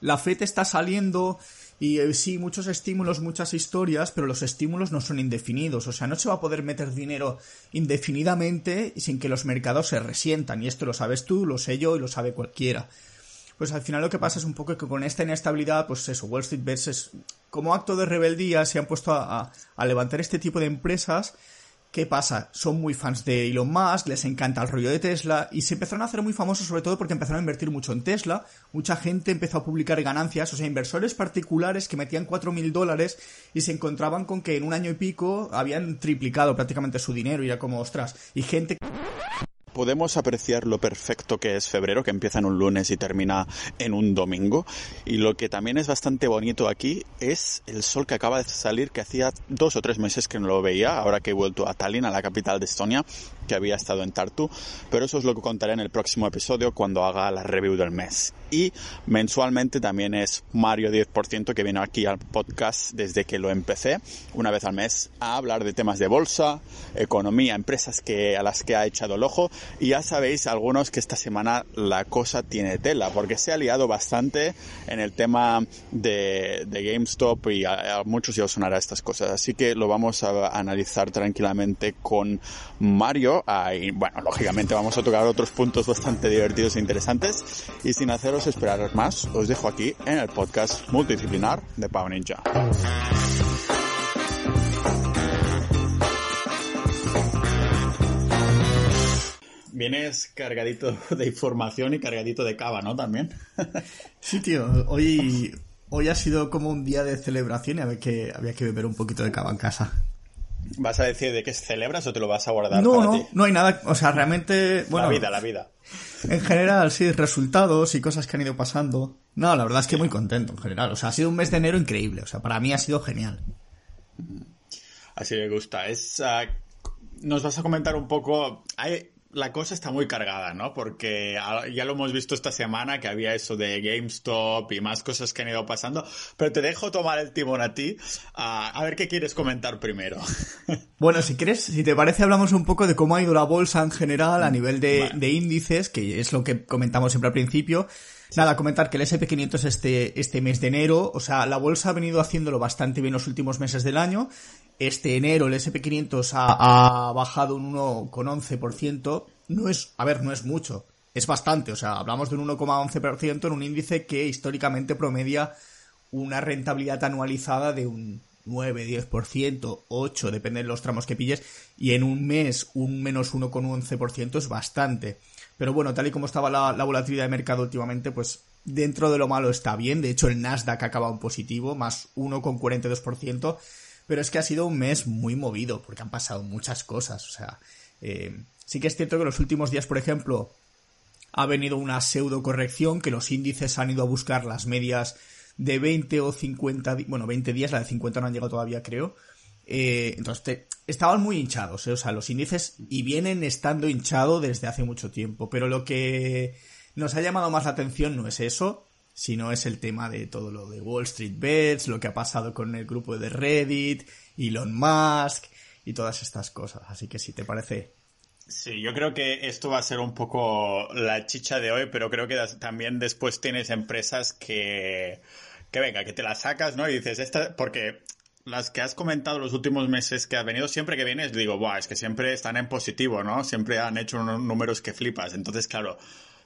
la FED está saliendo y eh, sí, muchos estímulos, muchas historias, pero los estímulos no son indefinidos. O sea, no se va a poder meter dinero indefinidamente sin que los mercados se resientan. Y esto lo sabes tú, lo sé yo y lo sabe cualquiera. Pues al final lo que pasa es un poco que con esta inestabilidad, pues eso, Wall Street Bets es, como acto de rebeldía se han puesto a levantar este tipo de empresas ¿Qué pasa? Son muy fans de Elon Musk, les encanta el rollo de Tesla y se empezaron a hacer muy famosos sobre todo porque empezaron a invertir mucho en Tesla. Mucha gente empezó a publicar ganancias, o sea, inversores particulares que metían 4.000 dólares y se encontraban con que en un año y pico habían triplicado prácticamente su dinero y era como, ostras, y gente podemos apreciar lo perfecto que es febrero, que empieza en un lunes y termina en un domingo. Y lo que también es bastante bonito aquí es el sol que acaba de salir, que hacía dos o tres meses que no lo veía, ahora que he vuelto a Tallinn, a la capital de Estonia, que había estado en Tartu. Pero eso es lo que contaré en el próximo episodio cuando haga la review del mes. Y mensualmente también es Mario 10% que viene aquí al podcast desde que lo empecé, una vez al mes, a hablar de temas de bolsa, economía, empresas que, a las que ha echado el ojo y ya sabéis algunos que esta semana la cosa tiene tela, porque se ha liado bastante en el tema de, GameStop y a, muchos ya os sonará estas cosas. Así que lo vamos a analizar tranquilamente con Mario. Ah, y bueno, lógicamente vamos a tocar otros puntos bastante divertidos e interesantes. Y sin haceros esperar más, os dejo aquí en el podcast multidisciplinar de Pau Ninja. Vienes cargadito de información y cargadito de cava, ¿no? También. sí, tío. Hoy, hoy ha sido como un día de celebración y había que, había que beber un poquito de cava en casa. ¿Vas a decir de qué celebras o te lo vas a guardar? No, no, no hay nada. O sea, realmente. Bueno, la vida, la vida. En general, sí, resultados y cosas que han ido pasando. No, la verdad es que muy contento en general. O sea, ha sido un mes de enero increíble. O sea, para mí ha sido genial. Así me gusta. Es. Ah, nos vas a comentar un poco. Hay, la cosa está muy cargada, ¿no? Porque ya lo hemos visto esta semana que había eso de GameStop y más cosas que han ido pasando, pero te dejo tomar el timón a ti a, ver qué quieres comentar primero. Bueno, si quieres, si te parece, hablamos un poco de cómo ha ido la bolsa en general a nivel de, de índices, que es lo que comentamos siempre al principio. Nada, comentar que el SP500 este, este mes de enero, o sea, la bolsa ha venido haciéndolo bastante bien los últimos meses del año este enero el SP500 ha, bajado un 1,11%. No es, a ver, no es mucho. Es bastante. O sea, hablamos de un 1,11% en un índice que históricamente promedia una rentabilidad anualizada de un 9, 10%, 8, depende de los tramos que pilles, y en un mes un menos 1,11% es bastante. Pero bueno, tal y como estaba la, la, volatilidad de mercado últimamente, pues dentro de lo malo está bien. De hecho, el Nasdaq ha acabado en positivo, más 1,42%, pero es que ha sido un mes muy movido, porque han pasado muchas cosas. O sea, eh, sí que es cierto que los últimos días, por ejemplo, ha venido una pseudo corrección, que los índices han ido a buscar las medias de 20 o 50, bueno, 20 días, la de 50 no han llegado todavía, creo. Eh, entonces, estaban muy hinchados, eh, o sea, los índices y vienen estando hinchados desde hace mucho tiempo, pero lo que nos ha llamado más la atención no es eso, no es el tema de todo lo de Wall Street Bets, lo que ha pasado con el grupo de Reddit, Elon Musk y todas estas cosas. Así que si te parece. Sí, yo creo que esto va a ser un poco la chicha de hoy, pero creo que también después tienes empresas que, que venga, que te las sacas, ¿no? Y dices, esta, porque las que has comentado los últimos meses que has venido, siempre que vienes, digo, Buah, es que siempre están en positivo, ¿no? Siempre han hecho unos números que flipas. Entonces, claro,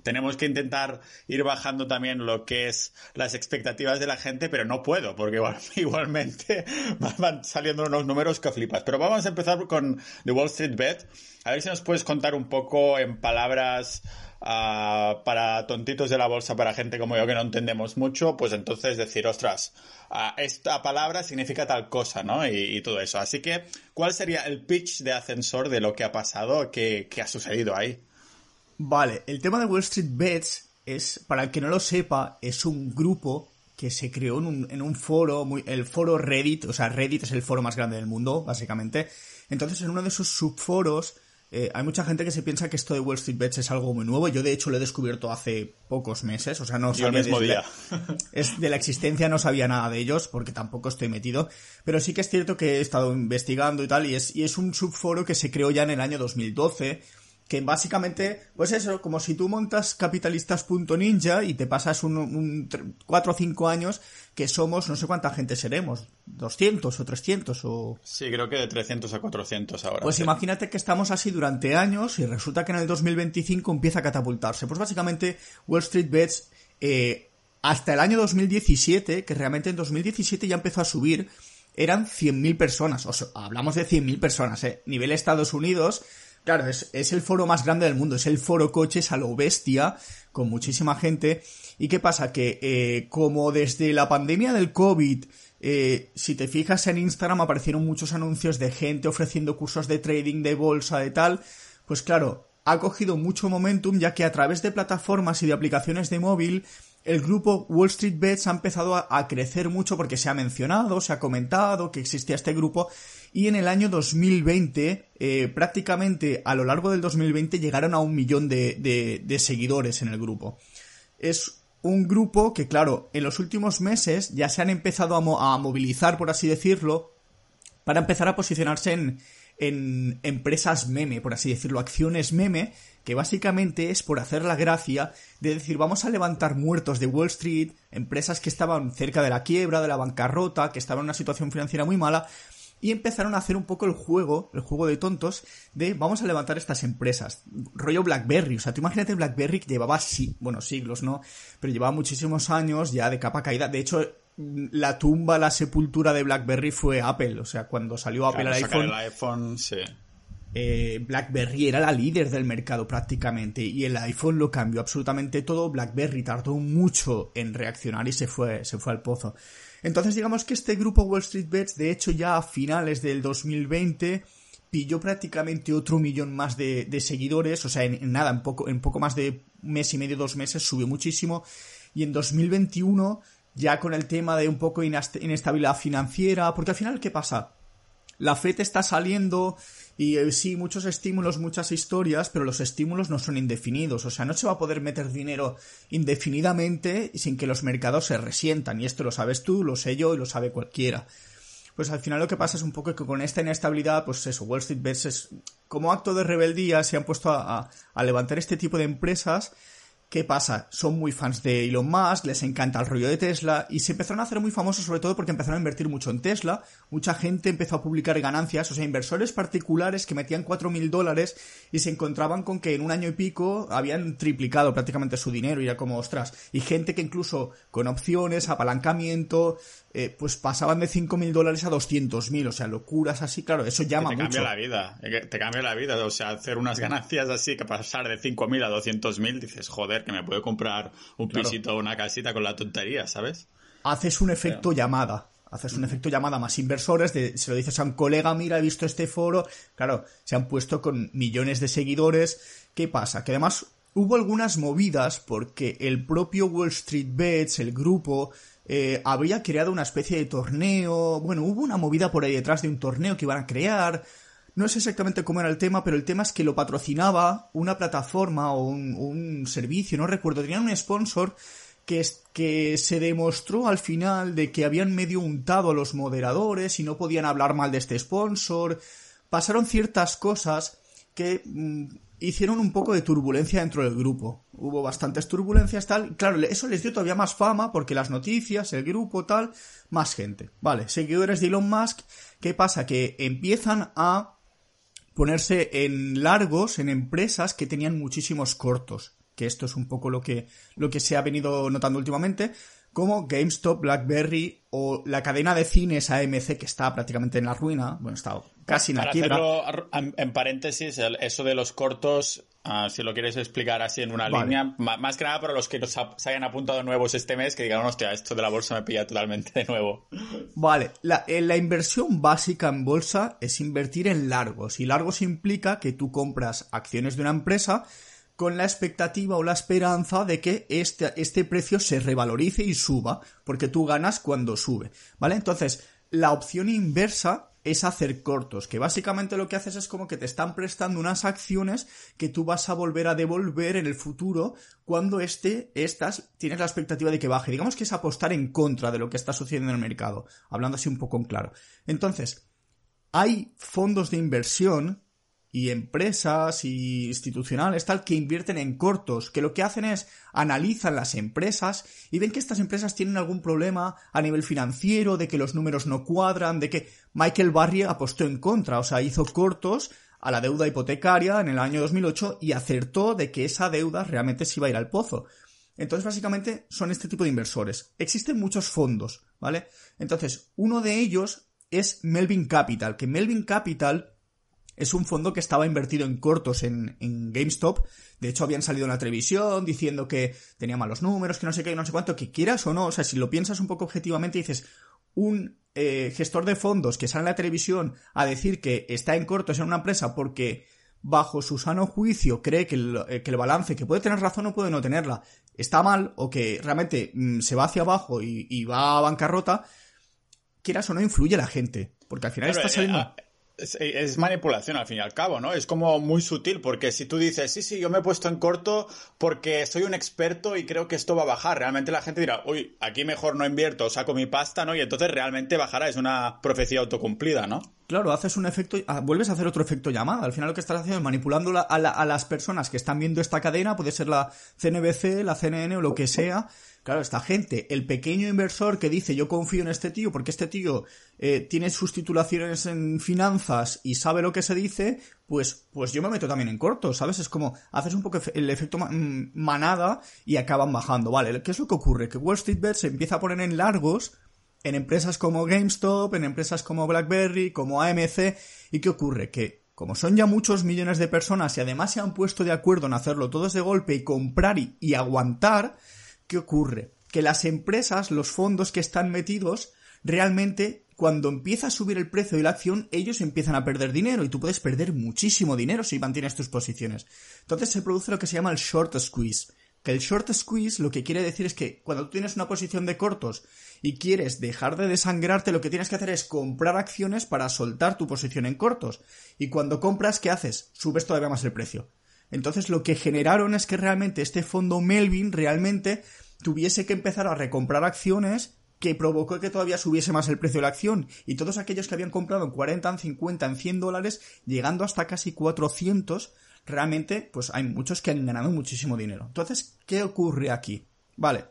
tenemos que intentar ir bajando también lo que es las expectativas de la gente, pero no puedo, porque igualmente van saliendo unos números que flipas. Pero vamos a empezar con The Wall Street Bet. A ver si nos puedes contar un poco en palabras uh, para tontitos de la bolsa, para gente como yo que no entendemos mucho, pues entonces decir, ostras, uh, esta palabra significa tal cosa, ¿no? Y, y, todo eso. Así que, ¿cuál sería el pitch de ascensor de lo que ha pasado, qué ha sucedido ahí? Vale, el tema de Wall Street Bets es, para el que no lo sepa, es un grupo que se creó en un, en un foro, muy, el foro Reddit, o sea, Reddit es el foro más grande del mundo, básicamente. Entonces, en uno de esos subforos, eh, hay mucha gente que se piensa que esto de Wall Street Bets es algo muy nuevo. Yo, de hecho, lo he descubierto hace pocos meses, o sea, no sabía... Mismo día. es, de la existencia no sabía nada de ellos, porque tampoco estoy metido. Pero sí que es cierto que he estado investigando y tal, y es, y es un subforo que se creó ya en el año 2012 que básicamente, pues eso, como si tú montas capitalistas.ninja y te pasas un, un 4 o 5 años que somos, no sé cuánta gente seremos, 200 o 300 o... Sí, creo que de 300 a 400 ahora. Pues imagínate que estamos así durante años y resulta que en el 2025 empieza a catapultarse. Pues básicamente Wall Street Bets eh, hasta el año 2017, que realmente en 2017 ya empezó a subir, eran 100.000 personas. O sea, hablamos de 100.000 personas, ¿eh? Nivel Estados Unidos Claro, es, el foro más grande del mundo, es el foro coches a lo bestia, con muchísima gente. ¿Y qué pasa? Que eh, como desde la pandemia del COVID, eh, si te fijas en Instagram aparecieron muchos anuncios de gente ofreciendo cursos de trading, de bolsa, de tal, pues claro, ha cogido mucho momentum ya que a través de plataformas y de aplicaciones de móvil el grupo Wall Street Bets ha empezado a, crecer mucho porque se ha mencionado, se ha comentado que existía este grupo y en el año 2020, eh, prácticamente a lo largo del 2020 llegaron a un millón de, de, seguidores en el grupo. Es un grupo que, claro, en los últimos meses ya se han empezado a, movilizar, por así decirlo, para empezar a posicionarse en empresas meme, por así decirlo, acciones meme, que básicamente es por hacer la gracia de decir vamos a levantar muertos de Wall Street, empresas que estaban cerca de la quiebra, de la bancarrota, que estaban en una situación financiera muy mala, y empezaron a hacer un poco el juego, el juego de tontos, de vamos a levantar estas empresas. Rollo BlackBerry, o sea, tú imagínate BlackBerry que llevaba, sí, bueno, siglos, ¿no? Pero llevaba muchísimos años ya de capa caída. De hecho, la tumba, la sepultura de BlackBerry fue Apple, o sea, cuando salió Apple al iPhone... El iPhone, sí. Eh, BlackBerry era la líder del mercado prácticamente y el iPhone lo cambió absolutamente todo. BlackBerry tardó mucho en reaccionar y se fue, se fue al pozo. Entonces digamos que este grupo Wall Street Bets, de hecho ya a finales del 2020, pilló prácticamente otro millón más de, seguidores, o sea, en, nada, en poco, en poco más de mes y medio, dos meses, subió muchísimo. Y en 2021, ya con el tema de un poco inestabilidad financiera, porque al final, ¿qué pasa? La FED está saliendo y eh, sí, muchos estímulos, muchas historias, pero los estímulos no son indefinidos. O sea, no se va a poder meter dinero indefinidamente sin que los mercados se resientan. Y esto lo sabes tú, lo sé yo y lo sabe cualquiera. Pues al final lo que pasa es un poco que con esta inestabilidad, pues eso, Wall Street Bets como acto de rebeldía se han puesto a levantar este tipo de empresas ¿Qué pasa? Son muy fans de Elon Musk, les encanta el rollo de Tesla y se empezaron a hacer muy famosos sobre todo porque empezaron a invertir mucho en Tesla. Mucha gente empezó a publicar ganancias, o sea, inversores particulares que metían 4.000 dólares y se encontraban con que en un año y pico habían triplicado prácticamente su dinero y era como, ostras. Y gente que incluso con opciones, apalancamiento, eh, pues pasaban de 5.000 dólares a 200.000, o sea, locuras así, claro, eso llama te mucho. Te cambia la vida, te cambia la vida, o sea, hacer unas ganancias así, que pasar de 5.000 a 200.000, dices, joder, que me puedo comprar un pisito o una casita con la tontería, ¿sabes? Haces un efecto llamada, haces un efecto llamada más inversores, se lo dices a un colega, mira, he visto este foro, claro, se han puesto con millones de seguidores, ¿qué pasa? Que además hubo algunas movidas porque el propio Wall Street Bets, el grupo, eh, habría creado una especie de torneo. Bueno, hubo una movida por ahí detrás de un torneo que iban a crear. No sé exactamente cómo era el tema, pero el tema es que lo patrocinaba una plataforma o un, servicio, no recuerdo. Tenían un sponsor que, que se demostró al final de que habían medio untado a los moderadores y no podían hablar mal de este sponsor. Pasaron ciertas cosas que mm, hicieron un poco de turbulencia dentro del grupo. Hubo bastantes turbulencias, tal. Claro, eso les dio todavía más fama porque las noticias, el grupo, tal, más gente. Vale, seguidores de Elon Musk. ¿Qué pasa? Que empiezan a ponerse en largos en empresas que tenían muchísimos cortos. Que esto es un poco lo que, lo que se ha venido notando últimamente como GameStop, BlackBerry o la cadena de cines AMC que está prácticamente en la ruina, bueno, está casi en la quiebra. en paréntesis, eso de los cortos, ah, si lo quieres explicar así en una línea, más que nada para los que nos se hayan apuntado nuevos este mes, que digan, hostia, esto de la bolsa me pilla totalmente de nuevo. Vale, la, eh, la inversión básica en bolsa es invertir en largos, y largos implica que tú compras acciones de una empresa con la expectativa o la esperanza de que este, este precio se revalorice y suba, porque tú ganas cuando sube, ¿vale? Entonces, la opción inversa es hacer cortos, que básicamente lo que haces es como que te están prestando unas acciones que tú vas a volver a devolver en el futuro cuando este, estas, tienes la expectativa de que baje. Digamos que es apostar en contra de lo que está sucediendo en el mercado, hablando así un poco en claro. Entonces, hay fondos de inversión y empresas y institucionales tal que invierten en cortos, que lo que hacen es analizan las empresas y ven que estas empresas tienen algún problema a nivel financiero, de que los números no cuadran, de que Michael Barry apostó en contra, o sea, hizo cortos a la deuda hipotecaria en el año 2008 y acertó de que esa deuda realmente se iba a ir al pozo. Entonces, básicamente, son este tipo de inversores. Existen muchos fondos, ¿vale? Entonces, uno de ellos es Melvin Capital, que Melvin Capital es un fondo que estaba invertido en cortos en, GameStop. De hecho, habían salido en la televisión diciendo que tenía malos números, que no sé qué, no sé cuánto, que quieras o no. O sea, si lo piensas un poco objetivamente, dices, un eh, gestor de fondos que sale en la televisión a decir que está en cortos en una empresa porque bajo su sano juicio cree que el, eh, que el balance, que puede tener razón o puede no tenerla, está mal o que realmente mm, se va hacia abajo y, va a bancarrota, quieras o no influye la gente. Porque al final está saliendo... Eh, es, manipulación al fin y al cabo, ¿no? Es como muy sutil, porque si tú dices, sí, sí, yo me he puesto en corto porque soy un experto y creo que esto va a bajar, realmente la gente dirá, uy, aquí mejor no invierto, saco mi pasta, ¿no? Y entonces realmente bajará, es una profecía autocumplida, ¿no? Claro, haces un efecto, ah, vuelves a hacer otro efecto llamada. Al final lo que estás haciendo es manipulando a, a las personas que están viendo esta cadena, puede ser la CNBC, la CNN o lo que sea, Claro, esta gente, el pequeño inversor que dice yo confío en este tío porque este tío eh, tiene sus titulaciones en finanzas y sabe lo que se dice, pues, pues yo me meto también en corto, ¿sabes? Es como haces un poco el efecto mm, manada y acaban bajando. Vale, ¿qué es lo que ocurre? Que Wall Street Bet se empieza a poner en largos en empresas como GameStop, en empresas como BlackBerry, como AMC, ¿y qué ocurre? Que como son ya muchos millones de personas y además se han puesto de acuerdo en hacerlo todos de golpe y comprar y aguantar, ¿qué ocurre? Que las empresas, los fondos que están metidos, realmente cuando empieza a subir el precio de la acción, ellos empiezan a perder dinero y tú puedes perder muchísimo dinero si mantienes tus posiciones. Entonces se produce lo que se llama el short squeeze. Que el short squeeze lo que quiere decir es que cuando tú tienes una posición de cortos y quieres dejar de desangrarte, lo que tienes que hacer es comprar acciones para soltar tu posición en cortos. Y cuando compras, ¿qué haces? Subes todavía más el precio. Entonces lo que generaron es que realmente este fondo Melvin realmente tuviese que empezar a recomprar acciones que provocó que todavía subiese más el precio de la acción. Y todos aquellos que habían comprado en 40, en 50, en 100 dólares, llegando hasta casi 400, realmente, pues hay muchos que han ganado muchísimo dinero. Entonces, ¿qué ocurre aquí? Vale.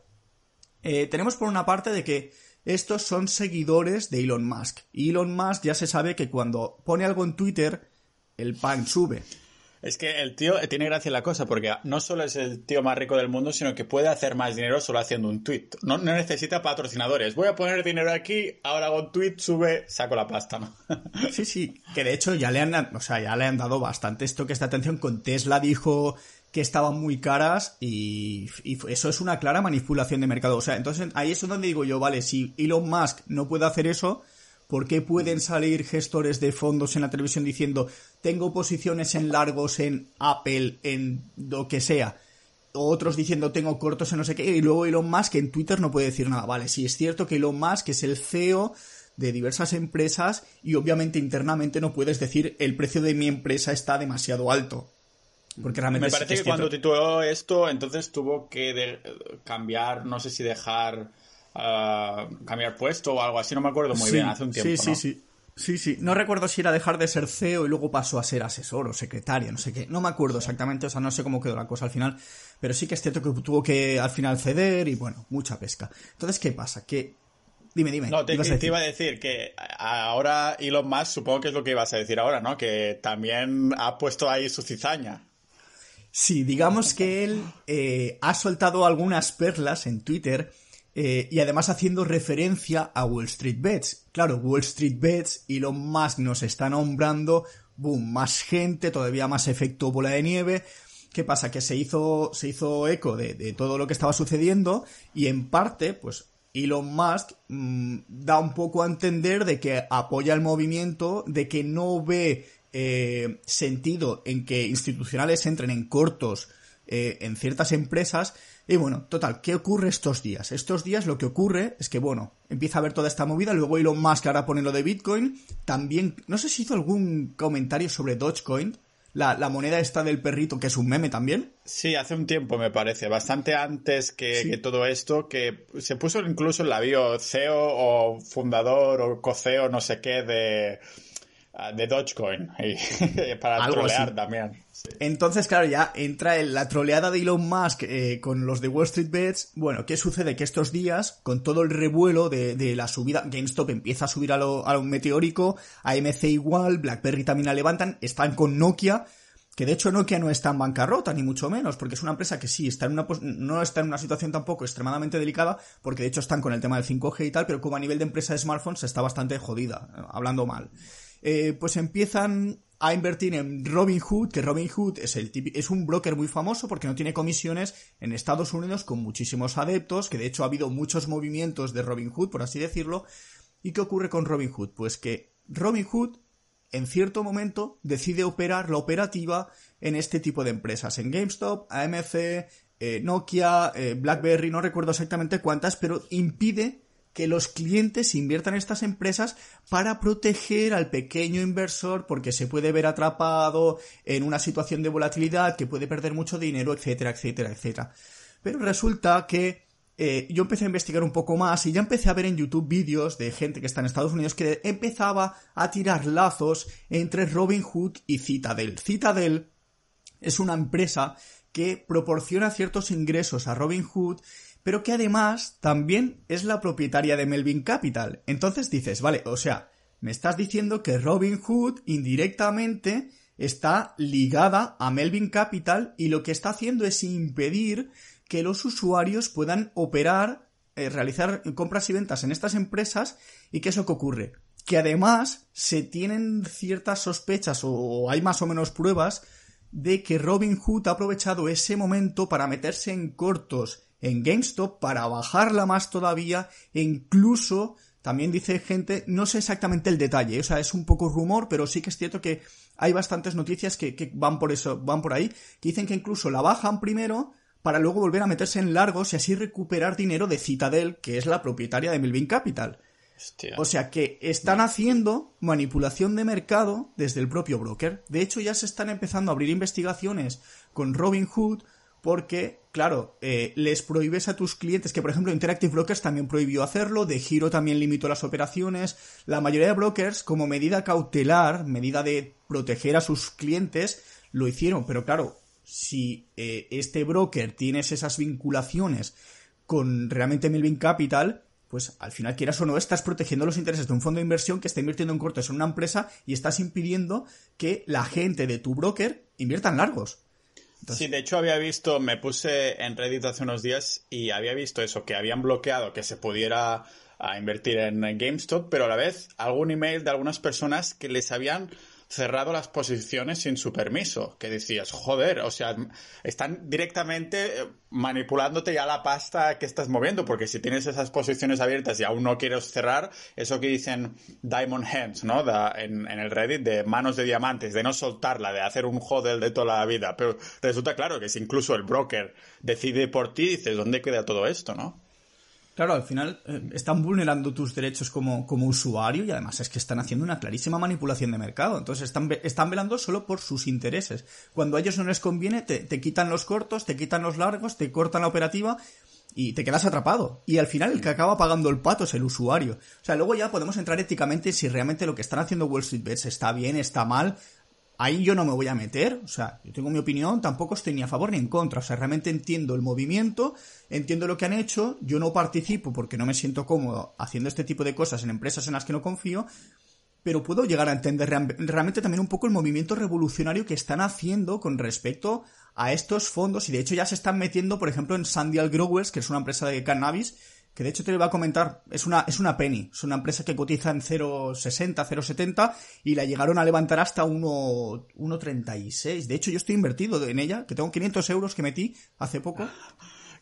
Eh, tenemos por una parte de que estos son seguidores de Elon Musk. Y Elon Musk ya se sabe que cuando pone algo en Twitter, el pan sube. Es que el tío eh, tiene gracia la cosa, porque no solo es el tío más rico del mundo, sino que puede hacer más dinero solo haciendo un tweet. No, necesita patrocinadores. Voy a poner dinero aquí, ahora hago un tweet, sube, saco la pasta, ¿no? sí, sí. Que de hecho ya le han, o sea, ya le han dado bastante esto que esta atención. Con Tesla dijo que estaban muy caras y, y, eso es una clara manipulación de mercado. O sea, entonces ahí es donde digo yo, vale, si Elon Musk no puede hacer eso, ¿Por qué pueden salir gestores de fondos en la televisión diciendo tengo posiciones en largos en Apple, en lo que sea? otros diciendo tengo cortos en no sé qué, y luego Elon Musk en Twitter no puede decir nada. Vale, sí es cierto que Elon Musk es el CEO de diversas empresas y obviamente internamente no puedes decir el precio de mi empresa está demasiado alto. Porque realmente Me parece que cuando tituló esto, entonces tuvo que cambiar, no sé si dejar cambiar puesto o algo así, no me acuerdo muy bien, hace un tiempo. Sí, sí, sí. Sí, sí. No recuerdo si era dejar de ser CEO y luego pasó a ser asesor o secretaria, no sé qué. No me acuerdo exactamente, o sea, no sé cómo quedó la cosa al final. Pero sí que es cierto que tuvo que al final ceder y bueno, mucha pesca. Entonces, ¿qué pasa? Que. Dime, dime. No, te, iba a decir que ahora Elon Musk, supongo que es lo que ibas a decir ahora, ¿no? Que también ha puesto ahí su cizaña. Sí, digamos que él eh, ha soltado algunas perlas en Twitter eh, y además haciendo referencia a Wall Street Bets. Claro, Wall Street Bets, y lo más nos está nombrando, boom, más gente, todavía más efecto bola de nieve. ¿Qué pasa? Que se hizo, se hizo eco de, todo lo que estaba sucediendo y en parte, pues Elon Musk mm, da un poco a entender de que apoya el movimiento, de que no ve eh, sentido en que institucionales entren en cortos eh, en ciertas empresas y bueno, total, ¿qué ocurre estos días? Estos días lo que ocurre es que, bueno, empieza a haber toda esta movida, luego Elon Musk ahora pone lo de Bitcoin, también, no sé si hizo algún comentario sobre Dogecoin, la, moneda esta del perrito, que es un meme también. Sí, hace un tiempo me parece, bastante antes que, todo esto, que se puso incluso en la bio CEO o fundador o co-CEO, no sé qué, de, de Dogecoin para trolear también. Entonces, claro, ya entra la troleada de Elon Musk eh, con los de Wall Street Bets. Bueno, ¿qué sucede? Que estos días, con todo el revuelo de, la subida, GameStop empieza a subir a lo, a lo meteórico, AMC igual, BlackBerry también la levantan, están con Nokia, que de hecho Nokia no está en bancarrota, ni mucho menos, porque es una empresa que sí, está en una, no está en una situación tampoco extremadamente delicada, porque de hecho están con el tema del 5G y tal, pero como a nivel de empresa de smartphones está bastante jodida, hablando mal. Eh, pues empiezan a invertir en Robinhood, que Robinhood es, el es un broker muy famoso porque no tiene comisiones en Estados Unidos con muchísimos adeptos, que de hecho ha habido muchos movimientos de Robinhood, por así decirlo. ¿Y qué ocurre con Robinhood? Pues que Robinhood en cierto momento decide operar la operativa en este tipo de empresas, en GameStop, AMC, eh, Nokia, eh, BlackBerry, no recuerdo exactamente cuántas, pero impide que los clientes inviertan en estas empresas para proteger al pequeño inversor porque se puede ver atrapado en una situación de volatilidad que puede perder mucho dinero, etcétera, etcétera, etcétera. Pero resulta que eh, yo empecé a investigar un poco más y ya empecé a ver en YouTube vídeos de gente que está en Estados Unidos que empezaba a tirar lazos entre Robinhood y Citadel. Citadel es una empresa que proporciona ciertos ingresos a Robinhood pero que además también es la propietaria de Melvin Capital. Entonces dices, vale, o sea, me estás diciendo que Robin Hood indirectamente está ligada a Melvin Capital y lo que está haciendo es impedir que los usuarios puedan operar, eh, realizar compras y ventas en estas empresas y qué es lo que ocurre. Que además se tienen ciertas sospechas o hay más o menos pruebas de que Robin Hood ha aprovechado ese momento para meterse en cortos en GameStop para bajarla más todavía e incluso también dice gente, no sé exactamente el detalle, o sea, es un poco rumor, pero sí que es cierto que hay bastantes noticias que, van por eso, van por ahí, que dicen que incluso la bajan primero para luego volver a meterse en largos y así recuperar dinero de Citadel, que es la propietaria de Melvin Capital. O sea que están haciendo manipulación de mercado desde el propio broker. De hecho, ya se están empezando a abrir investigaciones con Robinhood porque, claro, eh, les prohíbes a tus clientes, que por ejemplo Interactive Brokers también prohibió hacerlo, de Giro también limitó las operaciones, la mayoría de brokers, como medida cautelar, medida de proteger a sus clientes, lo hicieron, pero claro, si eh, este broker tienes esas vinculaciones con realmente Melvin Capital, pues al final quieras o no estás protegiendo los intereses de un fondo de inversión que está invirtiendo en cortos en una empresa y estás impidiendo que la gente de tu broker invierta en largos. Sí, de hecho había visto, me puse en Reddit hace unos días y había visto eso, que habían bloqueado que se pudiera ah, invertir en GameStop, pero a la vez algún email de algunas personas que les habían cerrado las posiciones sin su permiso. Que decías, joder, o sea, están directamente eh, manipulándote ya la pasta que estás moviendo, porque si tienes esas posiciones abiertas y aún no quieres cerrar, eso que dicen Diamond Hands, ¿no? en, el Reddit, de manos de diamantes, de no soltarla, de hacer un hodl de toda la vida. Pero resulta claro que si incluso el broker decide por ti, dices, ¿dónde queda todo esto, no? Claro, al final eh, están vulnerando tus derechos como, como, usuario y además es que están haciendo una clarísima manipulación de mercado. Entonces están, están velando solo por sus intereses. Cuando a ellos no les conviene, te, te, quitan los cortos, te quitan los largos, te cortan la operativa y te quedas atrapado. Y al final el que acaba pagando el pato es el usuario. O sea, luego ya podemos entrar éticamente si realmente lo que están haciendo Wall Street Bets está bien, está mal ahí yo no me voy a meter, o sea, yo tengo mi opinión, tampoco estoy ni a favor ni en contra, o sea, realmente entiendo el movimiento, entiendo lo que han hecho, yo no participo porque no me siento cómodo haciendo este tipo de cosas en empresas en las que no confío, pero puedo llegar a entender realmente también un poco el movimiento revolucionario que están haciendo con respecto a estos fondos y de hecho ya se están metiendo, por ejemplo, en Sandial Growers, que es una empresa de cannabis, que de hecho te lo iba a comentar, es una, es una penny, es una empresa que cotiza en 0,60, 0,70 y la llegaron a levantar hasta 1,36. De hecho, yo estoy invertido en ella, que tengo 500 euros que metí hace poco.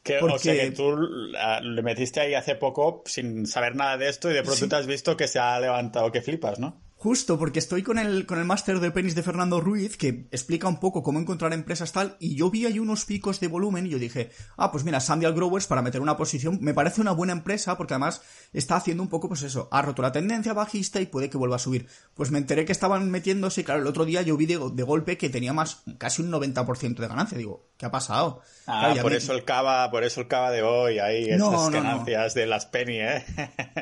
Que, O sea que tú le metiste ahí hace poco sin saber nada de esto y de pronto te has visto que se ha levantado, que flipas, ¿no? Justo, porque estoy con el, con el máster de penis de Fernando Ruiz, que explica un poco cómo encontrar empresas tal, y yo vi ahí unos picos de volumen y yo dije, ah, pues mira, Sandial Growers para meter una posición, me parece una buena empresa, porque además está haciendo un poco, pues eso, ha roto la tendencia bajista y puede que vuelva a subir. Pues me enteré que estaban metiéndose, claro, el otro día yo vi de, golpe que tenía más, casi un 90% de ganancia, digo, ¿qué ha pasado? Ah, por eso el cava, por eso el cava de hoy, ahí, esas ganancias de las penny, ¿eh?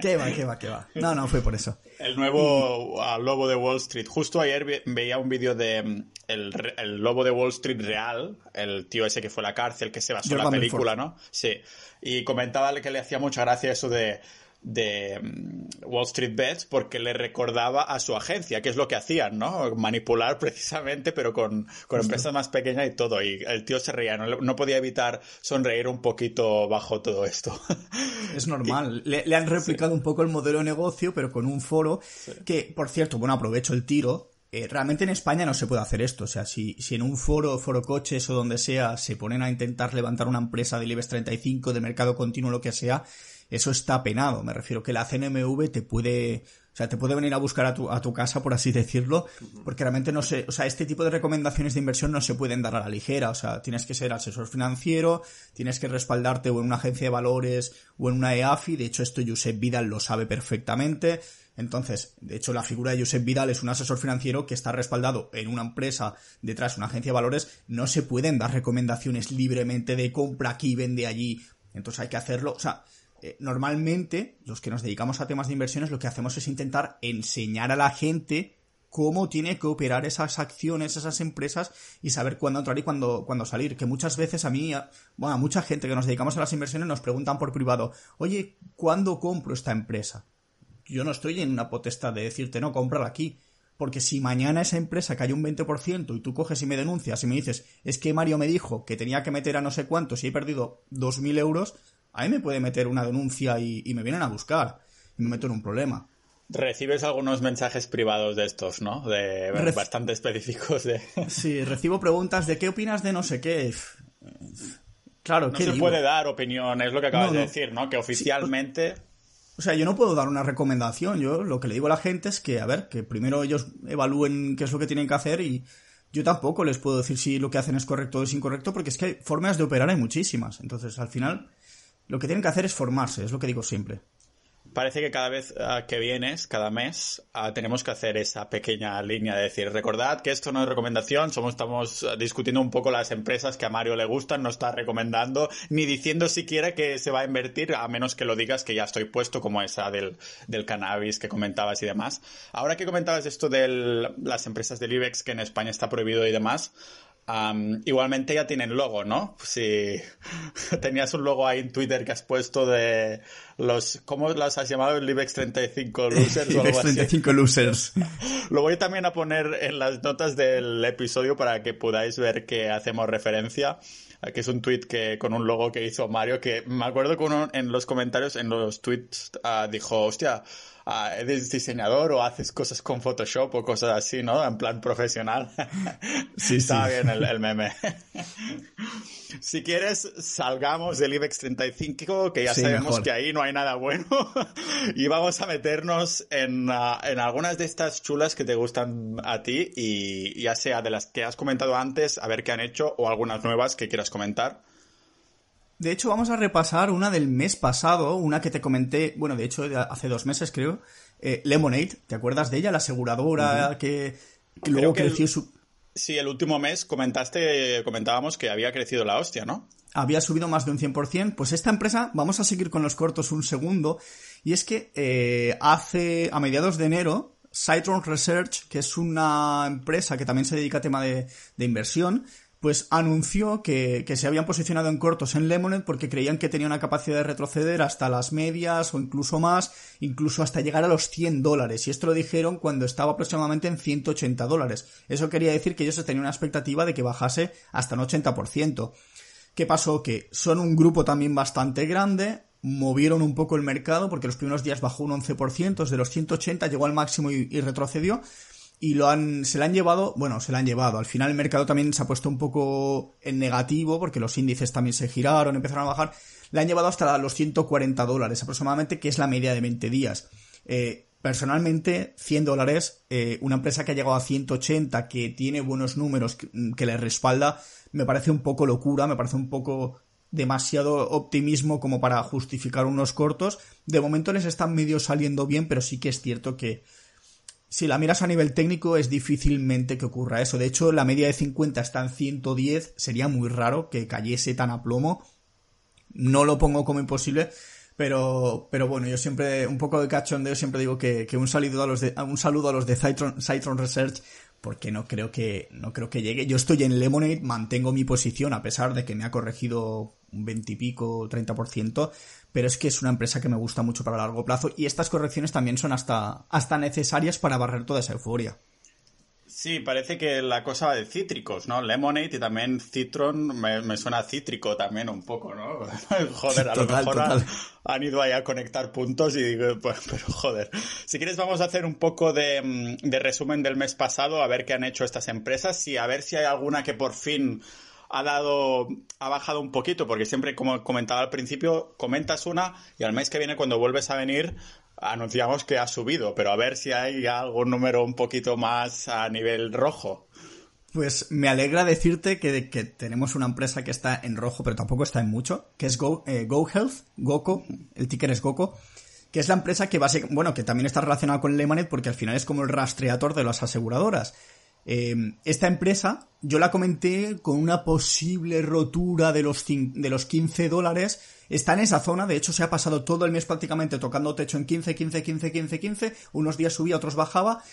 ¿Qué va, qué va, qué va? No, no, fue por eso. El nuevo al lobo de Wall Street. Justo ayer veía un vídeo de mm, el, lobo de Wall Street real, el tío ese que fue a la cárcel, que se basó en la película, ¿no? Sí. Y comentaba que le hacía mucha gracia eso de de mm, Wall Street Bets porque le recordaba a su agencia, que es lo que hacían, ¿no? Manipular precisamente, pero con, con empresas más pequeñas y todo. Y el tío se reía, no, podía evitar sonreír un poquito bajo todo esto. Es normal. le, han replicado un poco el modelo de negocio, pero con un foro que, por cierto, bueno, aprovecho el tiro. Eh, realmente en España no se puede hacer esto. O sea, si, si en un foro, foro coches o donde sea, se ponen a intentar levantar una empresa del IBEX 35, de mercado continuo, lo que sea, eso está penado. Me refiero que la CNMV te puede, o sea, te puede venir a buscar a tu, a tu casa, por así decirlo, porque realmente no sé, o sea, este tipo de recomendaciones de inversión no se pueden dar a la ligera. O sea, tienes que ser asesor financiero, tienes que respaldarte o en una agencia de valores o en una EAFI. De hecho, esto Josep Vidal lo sabe perfectamente. Entonces, de hecho, la figura de Josep Vidal es un asesor financiero que está respaldado en una empresa detrás de una agencia de valores. No se pueden dar recomendaciones libremente de compra aquí, vende allí. Entonces hay que hacerlo. O sea, eh, normalmente los que nos dedicamos a temas de inversiones lo que hacemos es intentar enseñar a la gente cómo tiene que operar esas acciones, esas empresas y saber cuándo entrar y cuándo, cuándo salir. Que muchas veces a mí, bueno, a mucha gente que nos dedicamos a las inversiones nos preguntan por privado, oye, ¿cuándo compro esta empresa? Yo no estoy en una potestad de decirte, no, cómprala aquí. Porque si mañana esa empresa cae un 20% y tú coges y me denuncias y me dices, es que Mario me dijo que tenía que meter a no sé cuántos y he perdido 2.000 euros, ahí me puede meter una denuncia y, me vienen a buscar y me meto en un problema. Recibes algunos mensajes privados de estos, ¿no? De bastante específicos de. Sí, recibo preguntas de qué opinas de no sé qué. Claro, no se puede dar opinión, es lo que acabas de decir, ¿no? Que oficialmente. o sea, yo no puedo dar una recomendación. Yo lo que le digo a la gente es que, a ver, que primero ellos evalúen qué es lo que tienen que hacer y yo tampoco les puedo decir si lo que hacen es correcto o es incorrecto, porque es que hay formas de operar hay muchísimas. Entonces, al final, lo que tienen que hacer es formarse, es lo que digo siempre. Parece que cada vez ah, que vienes, cada mes, ah, tenemos que hacer esa pequeña línea de decir, recordad que esto no es recomendación, somos, estamos ah, discutiendo un poco las empresas que a Mario le gustan, no está recomendando, ni diciendo siquiera que se va a invertir, a menos que lo digas que ya estoy puesto, como esa del, del cannabis que comentabas y demás. Ahora que comentabas esto de las empresas del IBEX, que en España está prohibido y demás, igualmente ya tienen logo, ¿no? Si tenías un logo ahí en Twitter que has puesto de los, ¿cómo las has llamado? El IBEX 35 Losers o algo 35 Losers. Lo voy también a poner en las notas del episodio para que podáis ver que hacemos referencia que es un tweet que con un logo que hizo Mario que me acuerdo que uno en los comentarios en los tweets ah, dijo hostia Ah, eres diseñador o haces cosas con Photoshop o cosas así, ¿no? En plan profesional. sí, Está bien el, meme. si quieres, salgamos del IBEX 35, que ya sabemos que ahí no hay nada bueno, y vamos a meternos en, ah, en, algunas de estas chulas que te gustan a ti, y ya sea de las que has comentado antes, a ver qué han hecho, o algunas nuevas que quieras comentar. De hecho, vamos a repasar una del mes pasado, una que te comenté, bueno, de hecho, hace dos meses creo, eh, Lemonade, ¿te acuerdas de ella? La aseguradora que, luego creció su... Sí, el último mes comentaste, comentábamos que había crecido la hostia, ¿no? Había subido más de un 100%. Pues esta empresa, vamos a seguir con los cortos un segundo, y es que eh, hace, a mediados de enero, Citron Research, que es una empresa que también se dedica a tema de, de inversión, pues anunció que, se habían posicionado en cortos en Lemonade porque creían que tenía una capacidad de retroceder hasta las medias o incluso más, incluso hasta llegar a los 100 dólares. Y esto lo dijeron cuando estaba aproximadamente en 180 dólares. Eso quería decir que ellos tenían una expectativa de que bajase hasta un 80%. ¿Qué pasó? Que son un grupo también bastante grande, movieron un poco el mercado porque los primeros días bajó un 11%, de los 180 llegó al máximo y retrocedió, y lo han, se la han llevado, bueno, se la han llevado. Al final el mercado también se ha puesto un poco en negativo porque los índices también se giraron, empezaron a bajar. Le han llevado hasta los 140 dólares aproximadamente, que es la media de 20 días. Eh, personalmente, 100 dólares, eh, una empresa que ha llegado a 180, que tiene buenos números, que, que le respalda, me parece un poco locura, me parece un poco demasiado optimismo como para justificar unos cortos. De momento les están medio saliendo bien, pero sí que es cierto que si la miras a nivel técnico es difícilmente que ocurra eso. De hecho, la media de 50 está en 110. Sería muy raro que cayese tan a plomo. No lo pongo como imposible, Pero, pero bueno, yo siempre, un poco de cachondeo, siempre digo que, que un saludo a los de, un saludo a los de Citron Research, porque no creo que, no creo que llegue. Yo estoy en Lemonade, mantengo mi posición, a pesar de que me ha corregido un 20 y pico, 30%, pero es que es una empresa que me gusta mucho para largo plazo y estas correcciones también son hasta, hasta necesarias para barrer toda esa euforia. Sí, parece que la cosa va de cítricos, ¿no? Lemonade y también Citron me, suena cítrico también un poco, ¿no? joder, a lo mejor han, ido ahí a conectar puntos y digo, pues, pero joder. Si quieres vamos a hacer un poco de, mm, de resumen del mes pasado, a ver qué han hecho estas empresas y a ver si hay alguna que por fin ha dado, ha bajado un poquito, porque siempre, como comentaba al principio, comentas una y al mes que viene cuando vuelves a venir anunciamos que ha subido, pero a ver si hay algún número un poquito más a nivel rojo. Pues me alegra decirte que, tenemos una empresa que está en rojo, pero tampoco está en mucho, que es Go, eh, Goco, el ticker es Goco, que es la empresa que básicamente, bueno, que también está relacionada con Lemonade porque al final es como el rastreador de las aseguradoras. Eh, esta empresa, yo la comenté con una posible rotura de los, de los 15 dólares, está en esa zona, de hecho se ha pasado todo el mes prácticamente tocando techo en 15, 15, 15, 15, 15, unos días subía, otros bajaba,